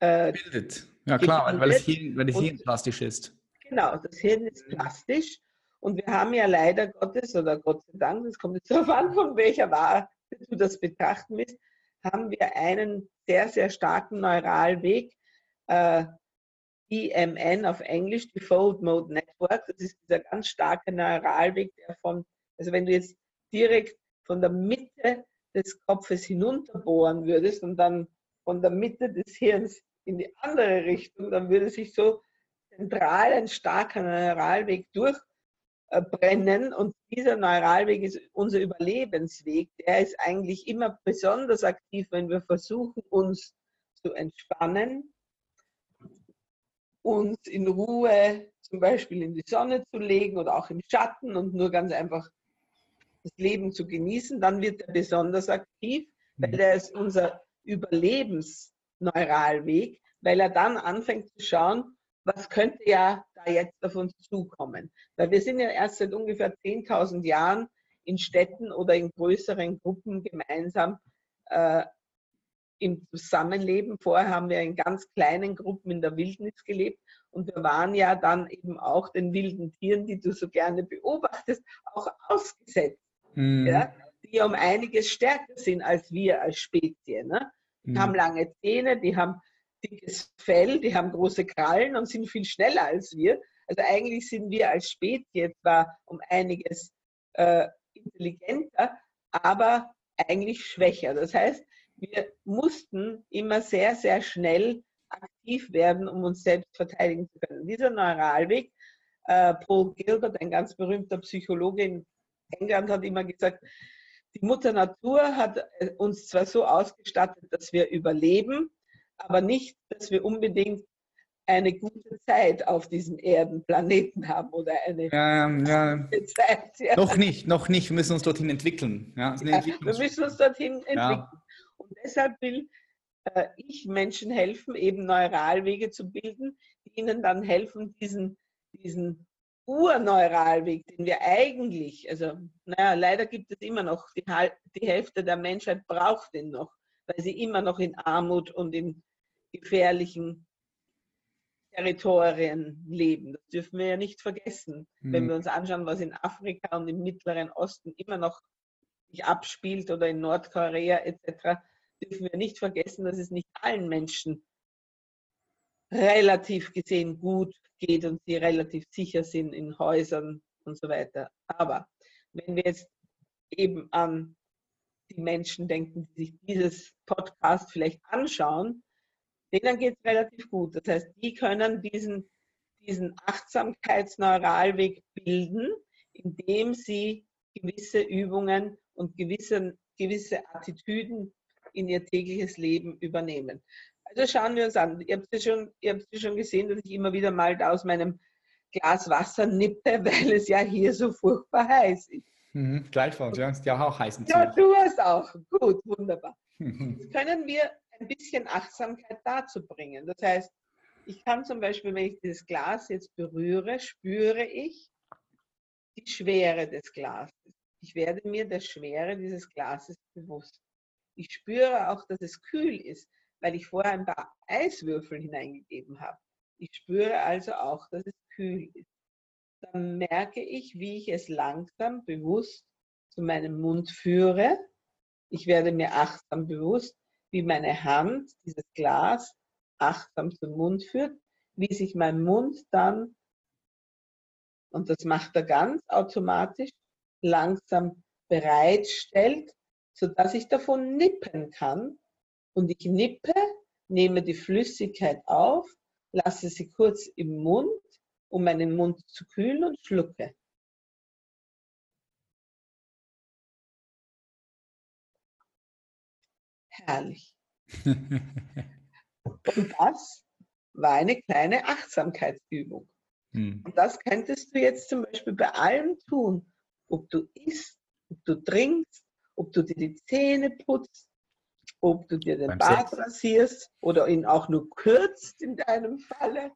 A: äh, bildet. Ja klar, weil das Hirn, weil das Hirn plastisch ist.
B: Genau, das Hirn ist plastisch und wir haben ja leider Gottes, oder Gott sei Dank, das kommt jetzt darauf an, von welcher Warte du das betrachten willst, haben wir einen sehr, sehr starken Neuralweg, äh, EMN auf Englisch, Default Mode Network. Das ist dieser ganz starke Neuralweg, der von, also wenn du jetzt direkt von der Mitte des Kopfes hinunterbohren würdest und dann von der Mitte des Hirns in die andere Richtung, dann würde sich so zentral ein starker Neuralweg durch brennen. Und dieser Neuralweg ist unser Überlebensweg. Der ist eigentlich immer besonders aktiv, wenn wir versuchen, uns zu entspannen, uns in Ruhe zum Beispiel in die Sonne zu legen oder auch im Schatten und nur ganz einfach das Leben zu genießen. Dann wird er besonders aktiv, weil er ist unser Überlebensneuralweg, weil er dann anfängt zu schauen, was könnte ja da jetzt auf uns zukommen? Weil wir sind ja erst seit ungefähr 10.000 Jahren in Städten oder in größeren Gruppen gemeinsam äh, im Zusammenleben. Vorher haben wir in ganz kleinen Gruppen in der Wildnis gelebt und wir waren ja dann eben auch den wilden Tieren, die du so gerne beobachtest, auch ausgesetzt, mhm. ja, die um einiges stärker sind als wir als Spezie. Ne? Die mhm. haben lange Zähne, die haben dickes Fell, die haben große Krallen und sind viel schneller als wir. Also eigentlich sind wir als Spezie zwar um einiges äh, intelligenter, aber eigentlich schwächer. Das heißt, wir mussten immer sehr, sehr schnell aktiv werden, um uns selbst verteidigen zu können. Dieser Neuralweg, äh, Paul Gilbert, ein ganz berühmter Psychologe in England, hat immer gesagt, die Mutter Natur hat äh, uns zwar so ausgestattet, dass wir überleben, aber nicht, dass wir unbedingt eine gute Zeit auf diesem Erdenplaneten haben oder eine
A: ja, ja. gute Zeit. Ja. Noch nicht, noch nicht. Wir müssen uns dorthin entwickeln.
B: Ja, wir müssen uns dorthin entwickeln. Und deshalb will äh, ich Menschen helfen, eben Neuralwege zu bilden, die ihnen dann helfen, diesen, diesen Urneuralweg, den wir eigentlich, also naja, leider gibt es immer noch, die, die Hälfte der Menschheit braucht den noch, weil sie immer noch in Armut und in gefährlichen Territorien leben. Das dürfen wir ja nicht vergessen, mhm. wenn wir uns anschauen, was in Afrika und im Mittleren Osten immer noch sich abspielt oder in Nordkorea etc., dürfen wir nicht vergessen, dass es nicht allen Menschen relativ gesehen gut geht und sie relativ sicher sind in Häusern und so weiter. Aber wenn wir jetzt eben an die Menschen denken, die sich dieses Podcast vielleicht anschauen, denen geht es relativ gut. Das heißt, die können diesen, diesen Achtsamkeitsneuralweg bilden, indem sie gewisse Übungen und gewisse, gewisse Attitüden in ihr tägliches Leben übernehmen. Also schauen wir uns an. Ihr habt ja schon, ihr habt ja schon gesehen, dass ich immer wieder mal da aus meinem Glas Wasser nippe, *laughs* weil es ja hier so furchtbar heiß ist.
A: Mhm, gleichfalls, ja. Ist ja auch heiß.
B: Ja, du hast auch. Gut, wunderbar. Jetzt können wir ein bisschen Achtsamkeit dazu bringen. Das heißt, ich kann zum Beispiel, wenn ich dieses Glas jetzt berühre, spüre ich die Schwere des Glases. Ich werde mir der Schwere dieses Glases bewusst. Ich spüre auch, dass es kühl ist, weil ich vorher ein paar Eiswürfel hineingegeben habe. Ich spüre also auch, dass es kühl ist. Dann merke ich, wie ich es langsam bewusst zu meinem Mund führe. Ich werde mir achtsam bewusst, wie meine Hand dieses Glas achtsam zum Mund führt, wie sich mein Mund dann, und das macht er ganz automatisch, langsam bereitstellt, sodass ich davon nippen kann. Und ich nippe, nehme die Flüssigkeit auf, lasse sie kurz im Mund, um meinen Mund zu kühlen und schlucke. herrlich. *laughs* Und das war eine kleine Achtsamkeitsübung. Hm. Und das könntest du jetzt zum Beispiel bei allem tun, ob du isst, ob du trinkst, ob du dir die Zähne putzt, ob du dir den Beim Bart Sex. rasierst oder ihn auch nur kürzt in deinem Falle.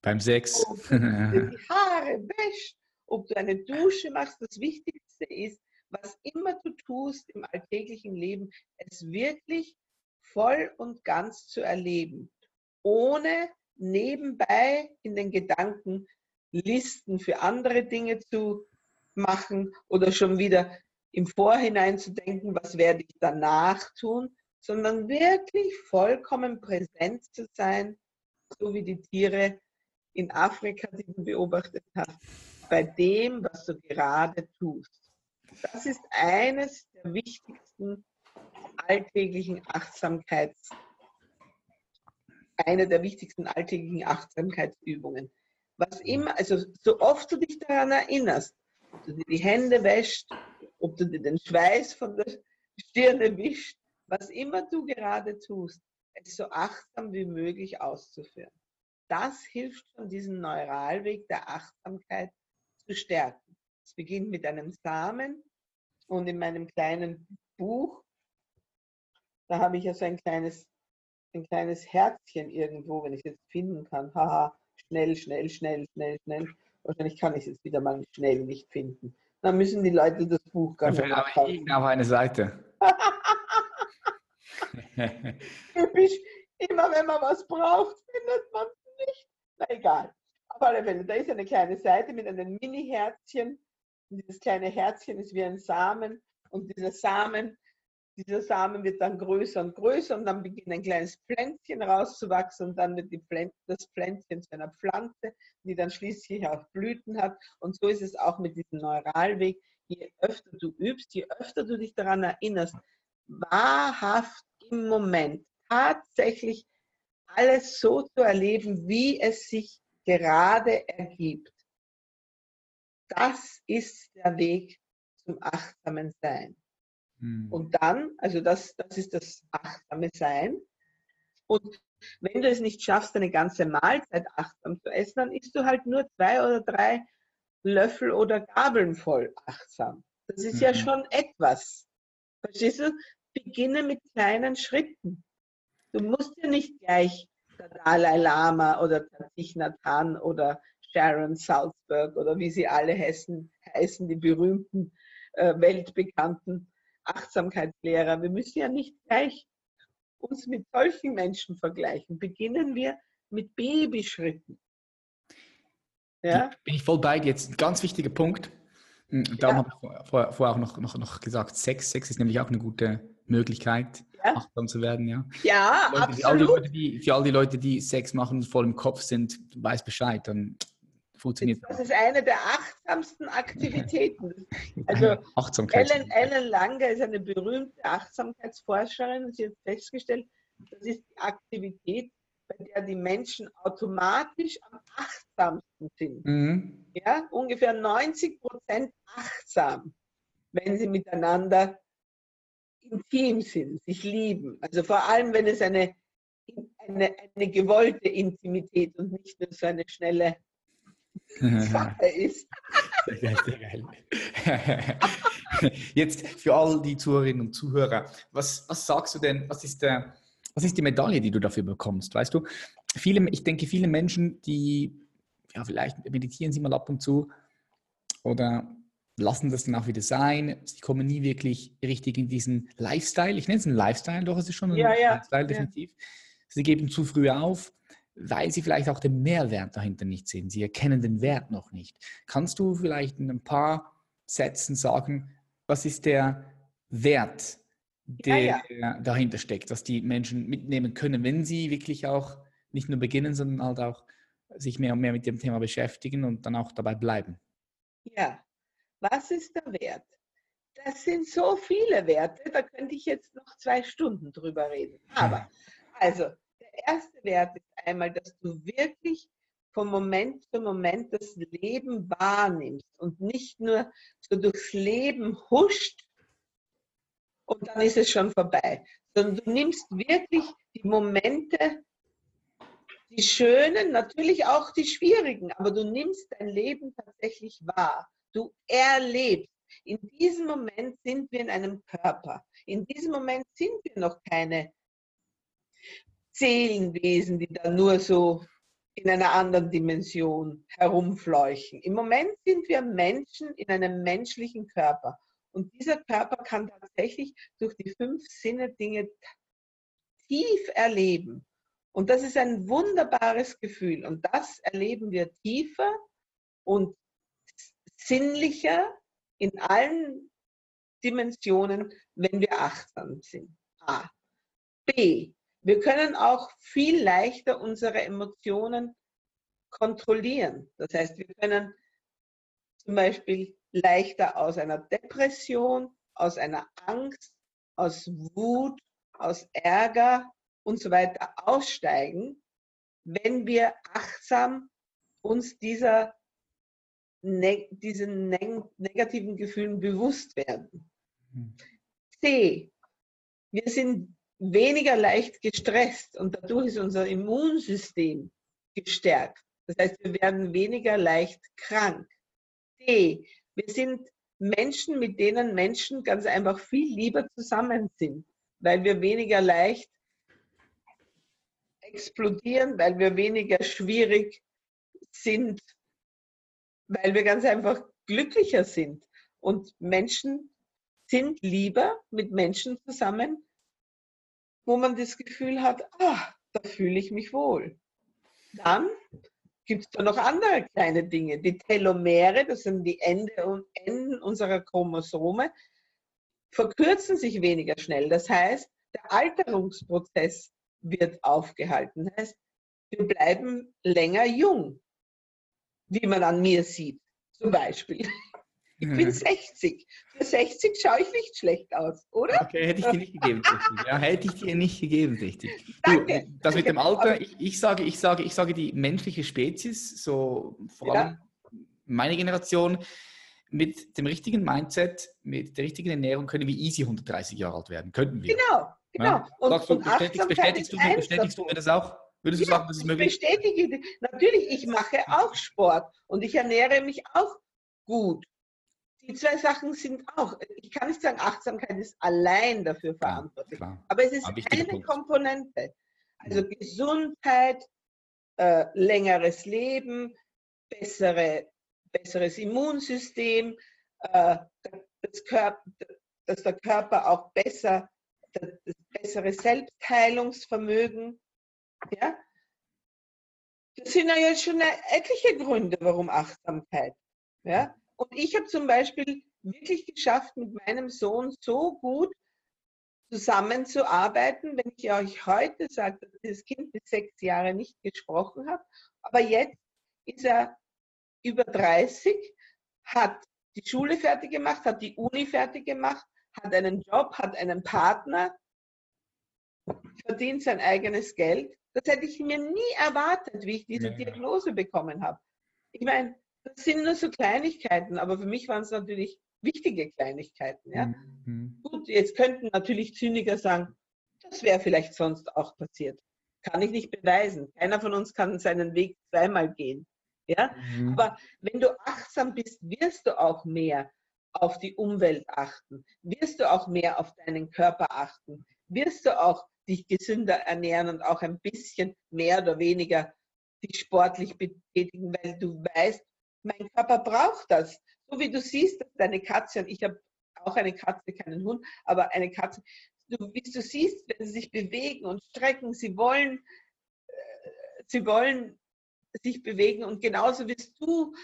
A: Beim Sex.
B: Ob du dir die Haare wäschst, ob du eine Dusche machst. Das Wichtigste ist, was immer du tust im alltäglichen Leben, es wirklich voll und ganz zu erleben, ohne nebenbei in den Gedanken Listen für andere Dinge zu machen oder schon wieder im Vorhinein zu denken, was werde ich danach tun, sondern wirklich vollkommen präsent zu sein, so wie die Tiere in Afrika, die du beobachtet hast, bei dem, was du gerade tust. Das ist eines der wichtigsten alltäglichen Achtsamkeits, eine der wichtigsten alltäglichen Achtsamkeitsübungen. Was immer, also so oft du dich daran erinnerst, ob du dir die Hände wäschst, ob du dir den Schweiß von der Stirne wischst, was immer du gerade tust, es so achtsam wie möglich auszuführen. Das hilft schon, diesen Neuralweg der Achtsamkeit zu stärken. Es beginnt mit einem Samen und in meinem kleinen Buch, da habe ich ja so ein kleines, ein kleines Herzchen irgendwo, wenn ich es jetzt finden kann. Haha, schnell, schnell, schnell, schnell, schnell. Wahrscheinlich kann ich es jetzt wieder mal schnell nicht finden. Dann müssen die Leute das Buch gar nicht
A: kaufen. auf eine Seite. *laughs*
B: Typisch, immer wenn man was braucht, findet man es nicht. Na egal. Auf alle Fälle, da ist eine kleine Seite mit einem Mini-Herzchen. Dieses kleine Herzchen ist wie ein Samen und dieser Samen, dieser Samen wird dann größer und größer und dann beginnt ein kleines Pflänzchen rauszuwachsen und dann wird Pflän das Pflänzchen zu einer Pflanze, die dann schließlich auch Blüten hat. Und so ist es auch mit diesem Neuralweg. Je öfter du übst, je öfter du dich daran erinnerst, wahrhaft im Moment tatsächlich alles so zu erleben, wie es sich gerade ergibt. Das ist der Weg zum achtsamen Sein. Hm. Und dann, also das, das ist das achtsame Sein. Und Wenn du es nicht schaffst, eine ganze Mahlzeit achtsam zu essen, dann isst du halt nur zwei oder drei Löffel oder Gabeln voll achtsam. Das ist mhm. ja schon etwas. Verstehst du? Beginne mit kleinen Schritten. Du musst ja nicht gleich der Dalai Lama oder Thich Nhat Hanh oder Sharon Salzberg oder wie sie alle heißen, heißen die berühmten, äh, weltbekannten Achtsamkeitslehrer. Wir müssen ja nicht gleich uns mit solchen Menschen vergleichen. Beginnen wir mit Babyschritten.
A: Ja? Bin ich voll bei dir. Jetzt ein ganz wichtiger Punkt. Hm, darum ja. habe ich vorher, vorher auch noch, noch, noch gesagt, Sex. Sex ist nämlich auch eine gute Möglichkeit, ja. achtsam zu werden. Ja,
B: ja
A: Leute,
B: absolut. Für all,
A: Leute, die, für all die Leute, die Sex machen und voll im Kopf sind, weiß Bescheid, dann funktioniert
B: das. Das ist eine der achtsamsten Aktivitäten. *laughs* Also Ellen, Ellen Langer ist eine berühmte Achtsamkeitsforscherin und sie hat festgestellt, das ist die Aktivität, bei der die Menschen automatisch am achtsamsten sind. Mhm. Ja, ungefähr 90 Prozent achtsam, wenn sie miteinander intim sind, sich lieben. Also vor allem, wenn es eine, eine, eine gewollte Intimität und nicht nur so eine schnelle Sache *laughs* ist.
A: Sehr geil, sehr geil. Jetzt für all die Zuhörerinnen und Zuhörer, was, was sagst du denn, was ist, der, was ist die Medaille, die du dafür bekommst? Weißt du, viele, ich denke, viele Menschen, die, ja, vielleicht meditieren sie mal ab und zu oder lassen das dann auch wieder sein. Sie kommen nie wirklich richtig in diesen Lifestyle. Ich nenne es einen Lifestyle, doch es ist schon ein
B: ja, ja.
A: Lifestyle definitiv. Ja. Sie geben zu früh auf, weil sie vielleicht auch den Mehrwert dahinter nicht sehen. Sie erkennen den Wert noch nicht. Kannst du vielleicht in ein paar Sätzen sagen, was ist der Wert, der dahinter steckt, dass die Menschen mitnehmen können, wenn sie wirklich auch nicht nur beginnen, sondern halt auch sich mehr und mehr mit dem Thema beschäftigen und dann auch dabei bleiben?
B: Ja, was ist der Wert? Das sind so viele Werte, da könnte ich jetzt noch zwei Stunden drüber reden. Aber, also, der erste Wert ist einmal, dass du wirklich von Moment zu Moment das Leben wahrnimmst und nicht nur so durchs Leben huscht und dann ist es schon vorbei, sondern du nimmst wirklich die Momente, die schönen, natürlich auch die schwierigen, aber du nimmst dein Leben tatsächlich wahr. Du erlebst. In diesem Moment sind wir in einem Körper. In diesem Moment sind wir noch keine Seelenwesen, die da nur so in einer anderen Dimension herumfleuchen. Im Moment sind wir Menschen in einem menschlichen Körper. Und dieser Körper kann tatsächlich durch die fünf Sinne Dinge tief erleben. Und das ist ein wunderbares Gefühl. Und das erleben wir tiefer und sinnlicher in allen Dimensionen, wenn wir achtsam sind. A. B. Wir können auch viel leichter unsere Emotionen kontrollieren. Das heißt, wir können zum Beispiel leichter aus einer Depression, aus einer Angst, aus Wut, aus Ärger und so weiter aussteigen, wenn wir achtsam uns dieser ne diesen neg negativen Gefühlen bewusst werden. Hm. C. Wir sind weniger leicht gestresst und dadurch ist unser Immunsystem gestärkt. Das heißt, wir werden weniger leicht krank. D. Wir sind Menschen, mit denen Menschen ganz einfach viel lieber zusammen sind, weil wir weniger leicht explodieren, weil wir weniger schwierig sind weil wir ganz einfach glücklicher sind. Und Menschen sind lieber mit Menschen zusammen, wo man das Gefühl hat, ah, da fühle ich mich wohl. Dann gibt es da noch andere kleine Dinge. Die Telomere, das sind die Ende und Enden unserer Chromosome, verkürzen sich weniger schnell. Das heißt, der Alterungsprozess wird aufgehalten. Das heißt, wir bleiben länger jung wie man an mir sieht, zum Beispiel. Ich bin 60. Für 60 schaue ich nicht schlecht aus, oder?
A: Okay, hätte ich dir nicht gegeben, richtig. Ja, hätte ich dir nicht gegeben, richtig. Danke. Du, das mit dem Alter, ich, ich, sage, ich, sage, ich sage, die menschliche Spezies, so vor allem ja. meine Generation, mit dem richtigen Mindset, mit der richtigen Ernährung können wir easy 130 Jahre alt werden. Könnten wir.
B: Genau, Genau. Ja.
A: Und, Sagst du, und bestätigst, bestätigst, du, bestätigst du mir das auch?
B: Würdest du ja, sagen, das ist möglich? Ich bestätige, natürlich, ich mache auch Sport und ich ernähre mich auch gut. Die zwei Sachen sind auch, ich kann nicht sagen, Achtsamkeit ist allein dafür verantwortlich, klar. aber es ist aber eine Punkt. Komponente. Also Gesundheit, äh, längeres Leben, bessere, besseres Immunsystem, äh, das Körper, dass der Körper auch besser, das bessere Selbstheilungsvermögen ja? Das sind ja jetzt schon etliche Gründe, warum Achtsamkeit. Ja? Und ich habe zum Beispiel wirklich geschafft, mit meinem Sohn so gut zusammenzuarbeiten, wenn ich euch heute sage, dass dieses Kind bis sechs Jahre nicht gesprochen hat, aber jetzt ist er über 30, hat die Schule fertig gemacht, hat die Uni fertig gemacht, hat einen Job, hat einen Partner, verdient sein eigenes Geld das hätte ich mir nie erwartet, wie ich diese. Diagnose bekommen habe. Ich meine, das sind nur so Kleinigkeiten, aber für mich waren es natürlich wichtige Kleinigkeiten. Ja? Mhm. Gut, jetzt könnten natürlich Zyniker sagen, das wäre vielleicht sonst auch passiert. Kann ich nicht beweisen. Keiner von uns kann seinen Weg zweimal gehen. Ja? Mhm. Aber wenn du achtsam bist, wirst du auch mehr auf die Umwelt achten, wirst du auch mehr auf deinen Körper achten, wirst du auch dich gesünder ernähren und auch ein bisschen mehr oder weniger dich sportlich betätigen, weil du weißt, mein Körper braucht das. So wie du siehst, dass deine Katze, und ich habe auch eine Katze, keinen Hund, aber eine Katze, du, wie du siehst, wenn sie sich bewegen und strecken, sie wollen, äh, sie wollen sich bewegen und genauso wirst du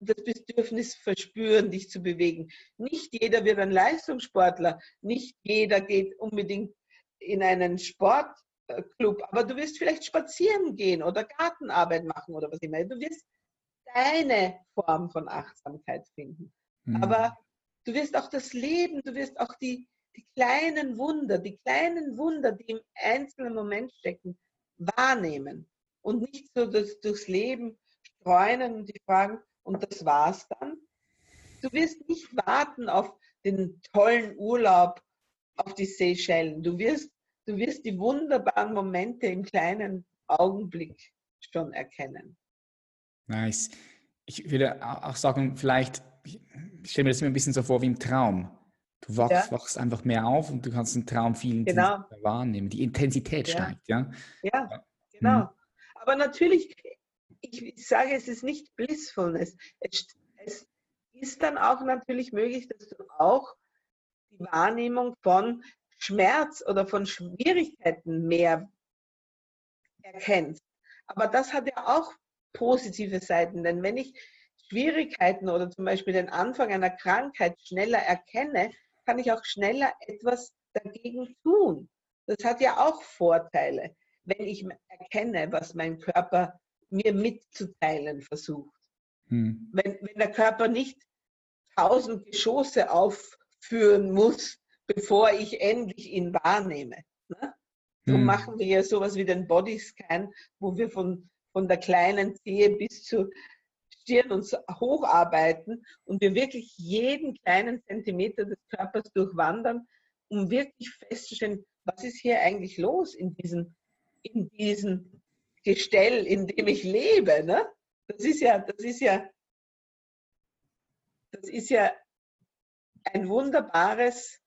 B: das Bedürfnis verspüren, dich zu bewegen. Nicht jeder wird ein Leistungssportler, nicht jeder geht unbedingt in einen Sportclub, aber du wirst vielleicht spazieren gehen oder Gartenarbeit machen oder was immer. Du wirst deine Form von Achtsamkeit finden. Mhm. Aber du wirst auch das Leben, du wirst auch die, die kleinen Wunder, die kleinen Wunder, die im einzelnen Moment stecken, wahrnehmen und nicht so das, durchs Leben streunen und die fragen, und das war's dann. Du wirst nicht warten auf den tollen Urlaub auf die Seychellen. Du wirst, du wirst die wunderbaren Momente im kleinen Augenblick schon erkennen.
A: Nice. Ich würde auch sagen, vielleicht, ich stelle mir das immer ein bisschen so vor wie im Traum. Du wachst, ja. wachst einfach mehr auf und du kannst den Traum viel
B: genau.
A: wahrnehmen. Die Intensität
B: ja.
A: steigt, ja?
B: Ja, genau. Mhm. Aber natürlich, ich sage, es ist nicht Blissfulness. Es, es ist dann auch natürlich möglich, dass du auch die Wahrnehmung von Schmerz oder von Schwierigkeiten mehr erkennst. Aber das hat ja auch positive Seiten, denn wenn ich Schwierigkeiten oder zum Beispiel den Anfang einer Krankheit schneller erkenne, kann ich auch schneller etwas dagegen tun. Das hat ja auch Vorteile, wenn ich erkenne, was mein Körper mir mitzuteilen versucht. Hm. Wenn, wenn der Körper nicht tausend Geschosse auf, führen muss, bevor ich endlich ihn wahrnehme. Ne? So hm. machen wir ja sowas wie den Bodyscan, wo wir von, von der kleinen Zehe bis zur Stirn uns hocharbeiten und wir wirklich jeden kleinen Zentimeter des Körpers durchwandern, um wirklich festzustellen, was ist hier eigentlich los in diesem, in diesem Gestell, in dem ich lebe. Ne? Das ist ja, das ist ja, das ist ja ein wunderbares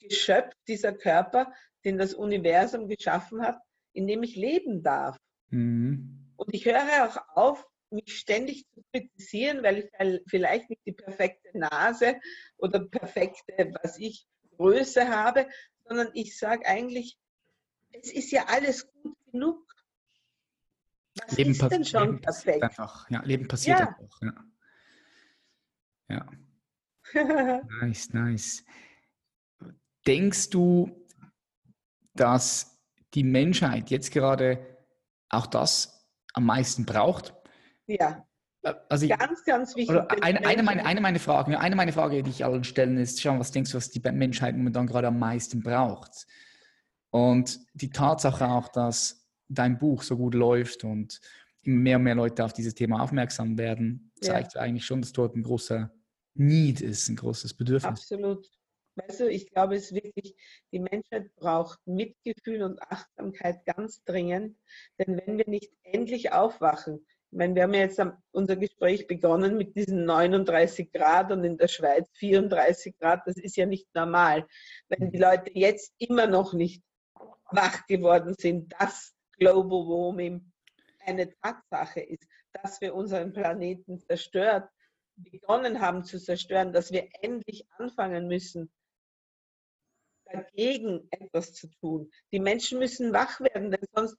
B: Geschöpf, dieser Körper, den das Universum geschaffen hat, in dem ich leben darf. Mhm. Und ich höre auch auf, mich ständig zu kritisieren, weil ich vielleicht nicht die perfekte Nase oder perfekte, was ich, Größe habe, sondern ich sage eigentlich, es ist ja alles gut genug.
A: Was Leben ist denn schon Leben perfekt? Einfach. Ja, Leben passiert ja. einfach. Ja. ja. *laughs* nice, nice. Denkst du, dass die Menschheit jetzt gerade auch das am meisten braucht?
B: Ja. Also ich, ganz, ganz wichtig.
A: Eine, eine, meine, eine meine Fragen, eine meine Frage, die ich allen stellen, ist, schau, was denkst du, was die Menschheit momentan gerade am meisten braucht? Und die Tatsache auch, dass dein Buch so gut läuft und mehr und mehr Leute auf dieses Thema aufmerksam werden, zeigt ja. eigentlich schon, dass dort ein großer Need ist, ein großes Bedürfnis.
B: Absolut. weißt du, ich glaube es wirklich, die Menschheit braucht Mitgefühl und Achtsamkeit ganz dringend, denn wenn wir nicht endlich aufwachen, ich meine, wir haben ja jetzt unser Gespräch begonnen mit diesen 39 Grad und in der Schweiz 34 Grad. Das ist ja nicht normal. Wenn die Leute jetzt immer noch nicht wach geworden sind, dass Global Warming eine Tatsache ist, dass wir unseren Planeten zerstört, begonnen haben zu zerstören, dass wir endlich anfangen müssen, dagegen etwas zu tun. Die Menschen müssen wach werden, denn sonst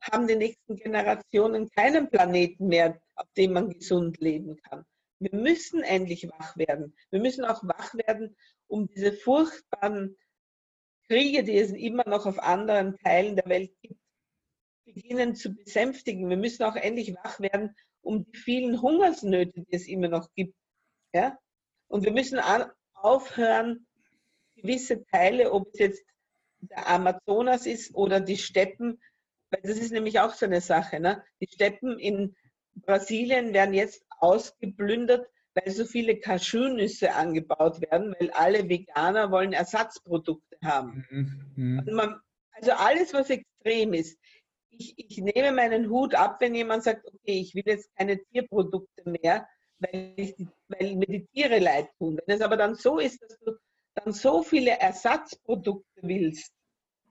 B: haben die nächsten Generationen keinen Planeten mehr, auf dem man gesund leben kann. Wir müssen endlich wach werden. Wir müssen auch wach werden, um diese furchtbaren Kriege, die es immer noch auf anderen Teilen der Welt gibt, beginnen zu besänftigen. Wir müssen auch endlich wach werden, um die vielen Hungersnöte, die es immer noch gibt. Ja? Und wir müssen aufhören, gewisse Teile, ob es jetzt der Amazonas ist oder die Steppen, weil das ist nämlich auch so eine Sache. Ne? Die Steppen in Brasilien werden jetzt ausgeplündert, weil so viele Cashewnüsse angebaut werden, weil alle Veganer wollen Ersatzprodukte haben. Mhm. mhm. Also, man, also, alles, was extrem ist. Ich, ich nehme meinen Hut ab, wenn jemand sagt, okay, ich will jetzt keine Tierprodukte mehr, weil, die, weil mir die Tiere leid tun. Wenn es aber dann so ist, dass du dann so viele Ersatzprodukte willst,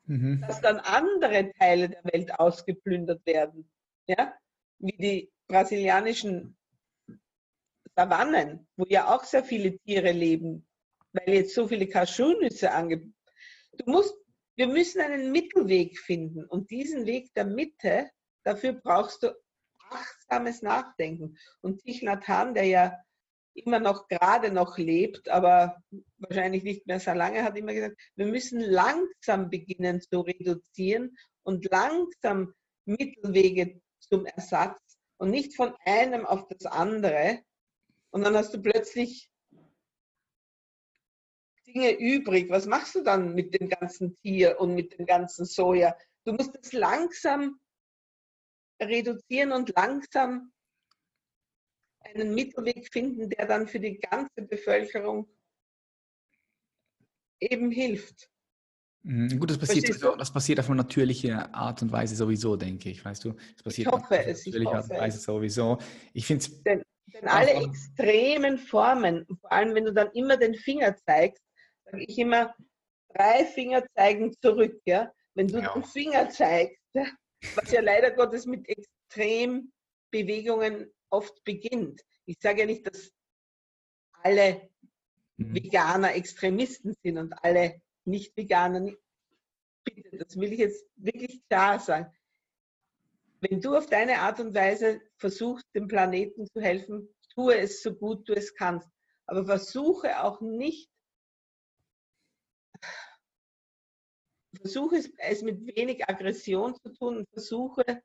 B: mhm. dass dann andere Teile der Welt ausgeplündert werden. Ja? Wie die brasilianischen Savannen, wo ja auch sehr viele Tiere leben, weil jetzt so viele Cashewnüsse angeboten Du musst, wir müssen einen Mittelweg finden und diesen Weg der Mitte, dafür brauchst du achtsames Nachdenken. Und Thich Nhat Hanh, der ja immer noch gerade noch lebt, aber wahrscheinlich nicht mehr so lange, hat immer gesagt, wir müssen langsam beginnen zu reduzieren und langsam Mittelwege zum Ersatz und nicht von einem auf das andere. Und dann hast du plötzlich Dinge übrig. Was machst du dann mit dem ganzen Tier und mit dem ganzen Soja? Du musst es langsam reduzieren und langsam einen Mittelweg finden, der dann für die ganze Bevölkerung eben hilft.
A: Mhm, gut, das passiert, also, das passiert auf eine natürliche Art und Weise sowieso, denke ich, weißt du? Das passiert
B: ich hoffe es.
A: Ich hoffe Art und Weise sowieso. Ich finde
B: denn, denn alle extremen Formen, vor allem wenn du dann immer den Finger zeigst, sage ich immer, drei Finger zeigen zurück. Ja? Wenn du ja. den Finger zeigst, was ja leider Gottes mit Extrembewegungen oft beginnt. Ich sage ja nicht, dass alle mhm. Veganer Extremisten sind und alle Nicht-Veganer. Bitte, das will ich jetzt wirklich klar sagen. Wenn du auf deine Art und Weise versuchst, dem Planeten zu helfen, tue es so gut du es kannst. Aber versuche auch nicht, versuche es mit wenig Aggression zu tun und versuche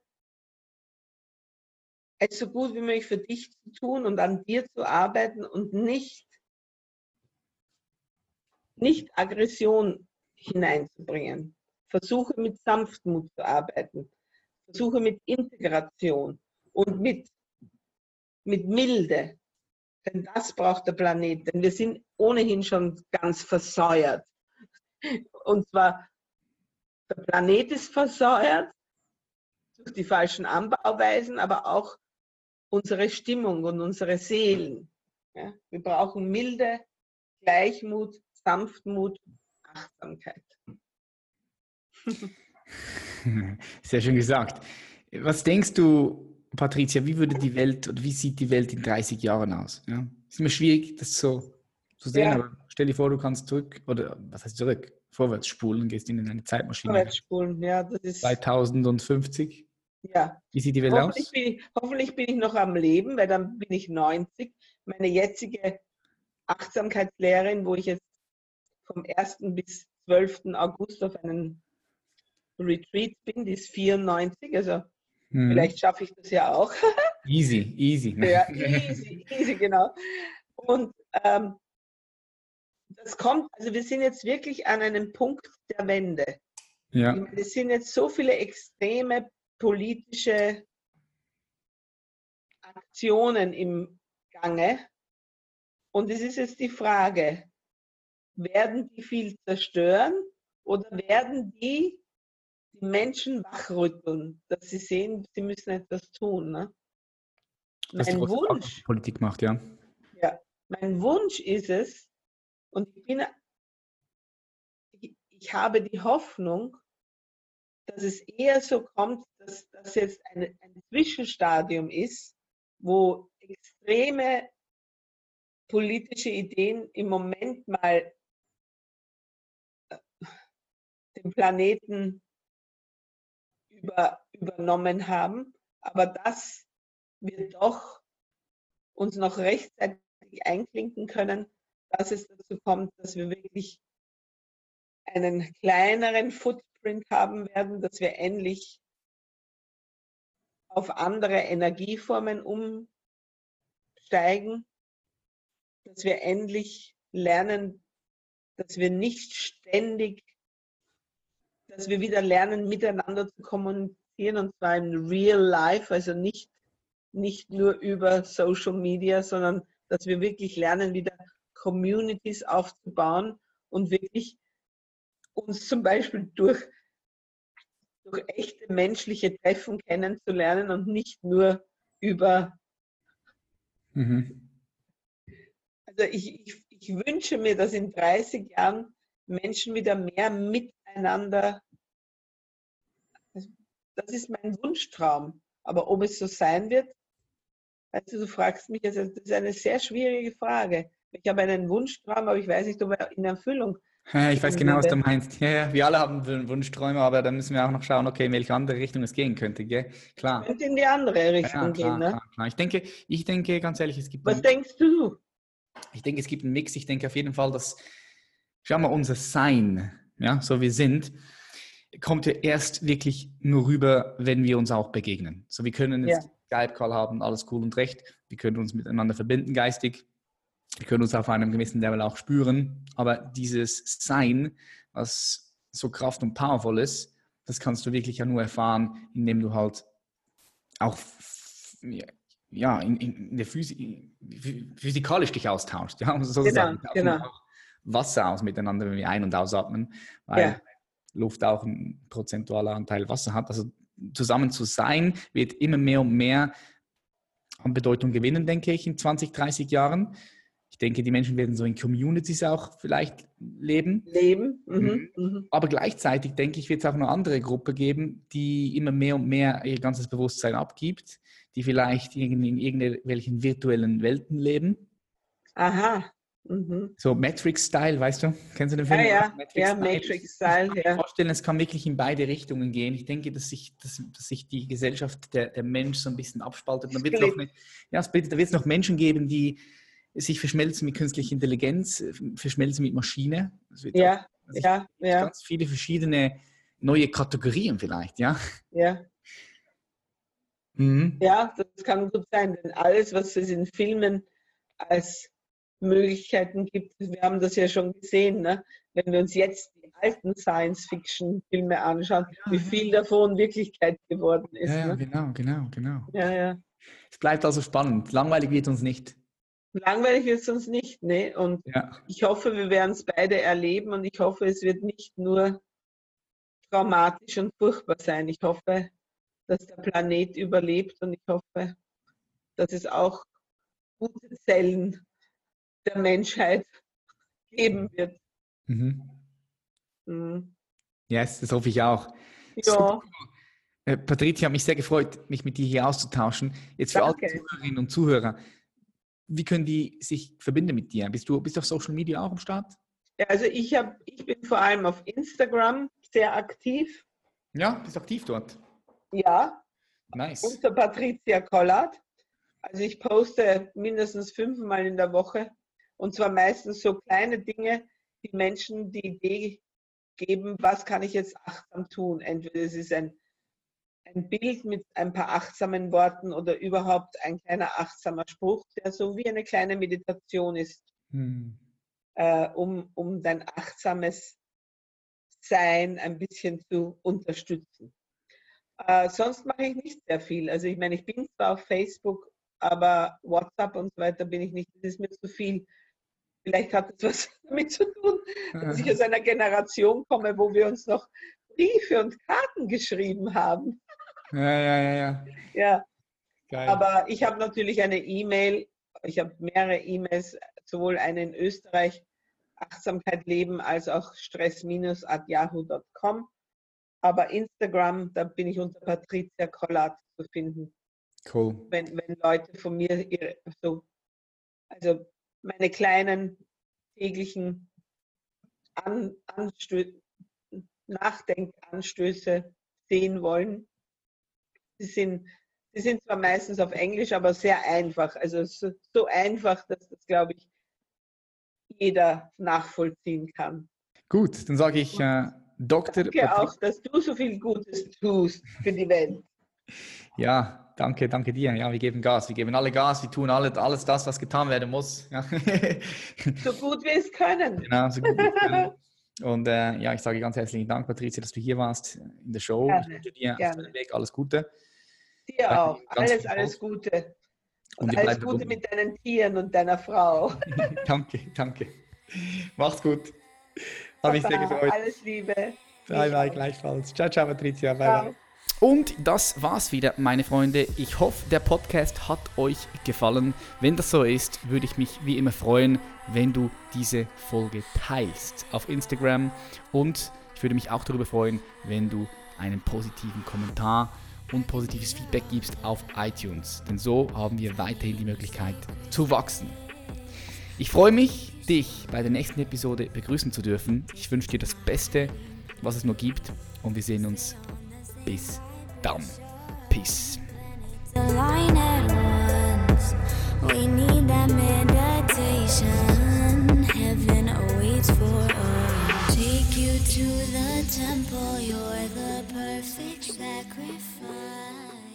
B: es so gut wie möglich für dich zu tun und an dir zu arbeiten und nicht, nicht Aggression hineinzubringen. Versuche mit Sanftmut zu arbeiten. Versuche mit Integration und mit, mit Milde. Denn das braucht der Planet. Denn wir sind ohnehin schon ganz versäuert. Und zwar, der Planet ist versäuert durch die falschen Anbauweisen, aber auch unsere Stimmung und unsere Seelen. Ja? Wir brauchen Milde, Gleichmut, Sanftmut, Achtsamkeit. *laughs*
A: Sehr schön gesagt. Was denkst du, Patricia, wie würde die Welt oder wie sieht die Welt in 30 Jahren aus? Ja? Ist immer schwierig, das so zu sehen, ja. aber stell dir vor, du kannst zurück, oder was heißt zurück? Vorwärts spulen, gehst in eine Zeitmaschine.
B: Vorwärts spulen, ja, das ist.
A: 2050
B: ja.
A: Wie sieht die Welt hoffentlich
B: aus? Bin ich, hoffentlich bin ich noch am Leben, weil dann bin ich 90. Meine jetzige Achtsamkeitslehrerin, wo ich jetzt vom 1. bis 12. August auf einem Retreat bin, die ist 94, also hm. vielleicht schaffe ich das ja auch. *laughs*
A: easy, easy.
B: Ja, *laughs* easy, easy, genau. Und ähm, das kommt, also wir sind jetzt wirklich an einem Punkt der Wende. Ja. Es sind jetzt so viele extreme politische Aktionen im Gange. Und es ist jetzt die Frage, werden die viel zerstören oder werden die die Menschen wachrütteln, dass sie sehen, sie müssen etwas tun. Ne?
A: Mein Wunsch, Politik macht, ja.
B: Ja, mein Wunsch ist es, und ich bin, ich, habe die Hoffnung, dass es eher so kommt, dass das jetzt ein, ein Zwischenstadium ist, wo extreme politische Ideen im Moment mal äh, den Planeten über, übernommen haben, aber dass wir doch uns noch rechtzeitig einklinken können, dass es dazu kommt, dass wir wirklich einen kleineren Footprint haben werden, dass wir endlich auf andere Energieformen umsteigen, dass wir endlich lernen, dass wir nicht ständig, dass wir wieder lernen, miteinander zu kommunizieren und zwar in real life, also nicht, nicht nur über Social Media, sondern dass wir wirklich lernen, wieder Communities aufzubauen und wirklich uns zum Beispiel durch, durch echte menschliche Treffen kennenzulernen und nicht nur über. Mhm. Also ich, ich, ich wünsche mir, dass in 30 Jahren Menschen wieder mehr miteinander. Das ist mein Wunschtraum. Aber ob es so sein wird, also du fragst mich, also das ist eine sehr schwierige Frage. Ich habe einen Wunschtraum, aber ich weiß nicht, ob er in Erfüllung
A: ja, ich weiß genau, was du meinst. Ja, ja, wir alle haben Wunschträume, aber da müssen wir auch noch schauen, okay, in welche andere Richtung es gehen könnte, gell? Klar.
B: Könnte in die andere Richtung ja, klar, gehen, ne?
A: Klar, klar. Ich denke, ich denke, ganz ehrlich, es gibt.
B: Was einen, denkst du?
A: Ich denke, es gibt einen Mix. Ich denke auf jeden Fall, dass, schau mal, unser Sein, ja, so wie wir sind, kommt ja erst wirklich nur rüber, wenn wir uns auch begegnen. So, wir können jetzt ja. Skype-Call haben, alles cool und recht. Wir können uns miteinander verbinden geistig wir können uns auf einem gewissen Level auch spüren, aber dieses Sein, was so kraft- und powervoll ist, das kannst du wirklich ja nur erfahren, indem du halt auch ja, in, in der Physi physikalisch dich austauschst. Ja, sozusagen. Genau, genau. Wasser aus miteinander, wenn wir ein- und ausatmen, weil ja. Luft auch einen prozentualer Anteil Wasser hat. Also zusammen zu sein wird immer mehr und mehr an Bedeutung gewinnen, denke ich, in 20, 30 Jahren. Ich denke, die Menschen werden so in Communities auch vielleicht leben.
B: Leben. Mhm. Mhm.
A: mhm. Aber gleichzeitig denke ich, wird es auch eine andere Gruppe geben, die immer mehr und mehr ihr ganzes Bewusstsein abgibt, die vielleicht in irgendwelchen virtuellen Welten leben.
B: Aha. Mhm.
A: So Matrix-Style, weißt du? Kennst du den
B: Film? Ja, ja, Matrix-Style. Ja, Matrix-Style.
A: Ich kann mir vorstellen, es kann wirklich in beide Richtungen gehen. Ich denke, dass sich, dass, dass sich die Gesellschaft, der, der Mensch so ein bisschen abspaltet. Dann wird es noch, eine, ja, da wird es noch Menschen geben, die sich verschmelzen mit künstlicher Intelligenz, äh, verschmelzen mit Maschine.
B: ja, also ja, ja.
A: Ganz viele verschiedene neue Kategorien vielleicht, ja.
B: Ja. Mhm. Ja, das kann gut sein, denn alles, was es in Filmen als Möglichkeiten gibt, wir haben das ja schon gesehen, ne? wenn wir uns jetzt die alten Science-Fiction-Filme anschauen, ja, wie viel ja. davon Wirklichkeit geworden ist.
A: Ja,
B: ne?
A: genau, genau, genau.
B: Ja, ja.
A: Es bleibt also spannend. Langweilig wird uns nicht.
B: Langweilig wird es uns nicht, ne? Und ja. ich hoffe, wir werden es beide erleben und ich hoffe, es wird nicht nur traumatisch und furchtbar sein. Ich hoffe, dass der Planet überlebt und ich hoffe, dass es auch gute Zellen der Menschheit geben wird.
A: Mhm. Mhm. Yes, das hoffe ich auch.
B: Ja.
A: Äh, Patricia, hat mich sehr gefreut, mich mit dir hier auszutauschen. Jetzt für Danke. alle Zuhörerinnen und Zuhörer, wie können die sich verbinden mit dir? Bist du, bist du auf Social Media auch am Start?
B: Ja, also ich, hab, ich bin vor allem auf Instagram sehr aktiv.
A: Ja, bist aktiv dort?
B: Ja.
A: Nice.
B: Unter Patricia Collard. Also ich poste mindestens fünfmal in der Woche und zwar meistens so kleine Dinge, die Menschen die Idee geben, was kann ich jetzt achtsam tun. Entweder es ist ein ein Bild mit ein paar achtsamen Worten oder überhaupt ein kleiner achtsamer Spruch, der so wie eine kleine Meditation ist, hm. äh, um, um dein achtsames Sein ein bisschen zu unterstützen. Äh, sonst mache ich nicht sehr viel. Also ich meine, ich bin zwar auf Facebook, aber WhatsApp und so weiter bin ich nicht. Das ist mir zu viel. Vielleicht hat es was *laughs* damit zu tun, dass ich *laughs* aus einer Generation komme, wo wir uns noch Briefe und Karten geschrieben haben.
A: Ja, ja, ja, ja.
B: Ja. Geil. Aber ich habe natürlich eine E-Mail, ich habe mehrere E-Mails, sowohl eine in Österreich, Achtsamkeit leben, als auch stress-at-yahoo.com. Aber Instagram, da bin ich unter Patricia Kollat zu finden.
A: Cool.
B: Wenn, wenn Leute von mir ihre, so, also meine kleinen täglichen An Anstö Nachdenkanstöße sehen wollen. Sie sind, sie sind zwar meistens auf Englisch, aber sehr einfach. Also so, so einfach, dass das, glaube ich, jeder nachvollziehen kann.
A: Gut, dann sage ich äh, Dr.
B: Danke Patri auch, dass du so viel Gutes tust für die Welt. *laughs*
A: Ja, danke, danke dir. Ja, wir geben Gas, wir geben alle Gas, wir tun alle, alles das, was getan werden muss. Ja. *laughs*
B: so gut wir es können.
A: Genau, so gut wir es können. *laughs* Und äh, ja, ich sage ganz herzlichen Dank, Patricia, dass du hier warst in der Show. Gerne, ich wünsche dir auf deinem Weg alles Gute.
B: Dir auch. Alles, alles Gute. Und, und alles Gute mit deinen Tieren und deiner Frau. *laughs*
A: danke, danke. Mach's gut. Habe ich sehr gefreut.
B: Alles Liebe.
A: Bye, bye, gleichfalls. Ciao, ciao, Patricia. Bye, ciao. bye. Und das war's wieder, meine Freunde. Ich hoffe, der Podcast hat euch gefallen. Wenn das so ist, würde ich mich wie immer freuen, wenn du diese Folge teilst auf Instagram. Und ich würde mich auch darüber freuen, wenn du einen positiven Kommentar und positives Feedback gibst auf iTunes. Denn so haben wir weiterhin die Möglichkeit zu wachsen. Ich freue mich, dich bei der nächsten Episode begrüßen zu dürfen. Ich wünsche dir das Beste, was es nur gibt. Und wir sehen uns bis dann. Peace. To the temple. You're the perfect sacrifice.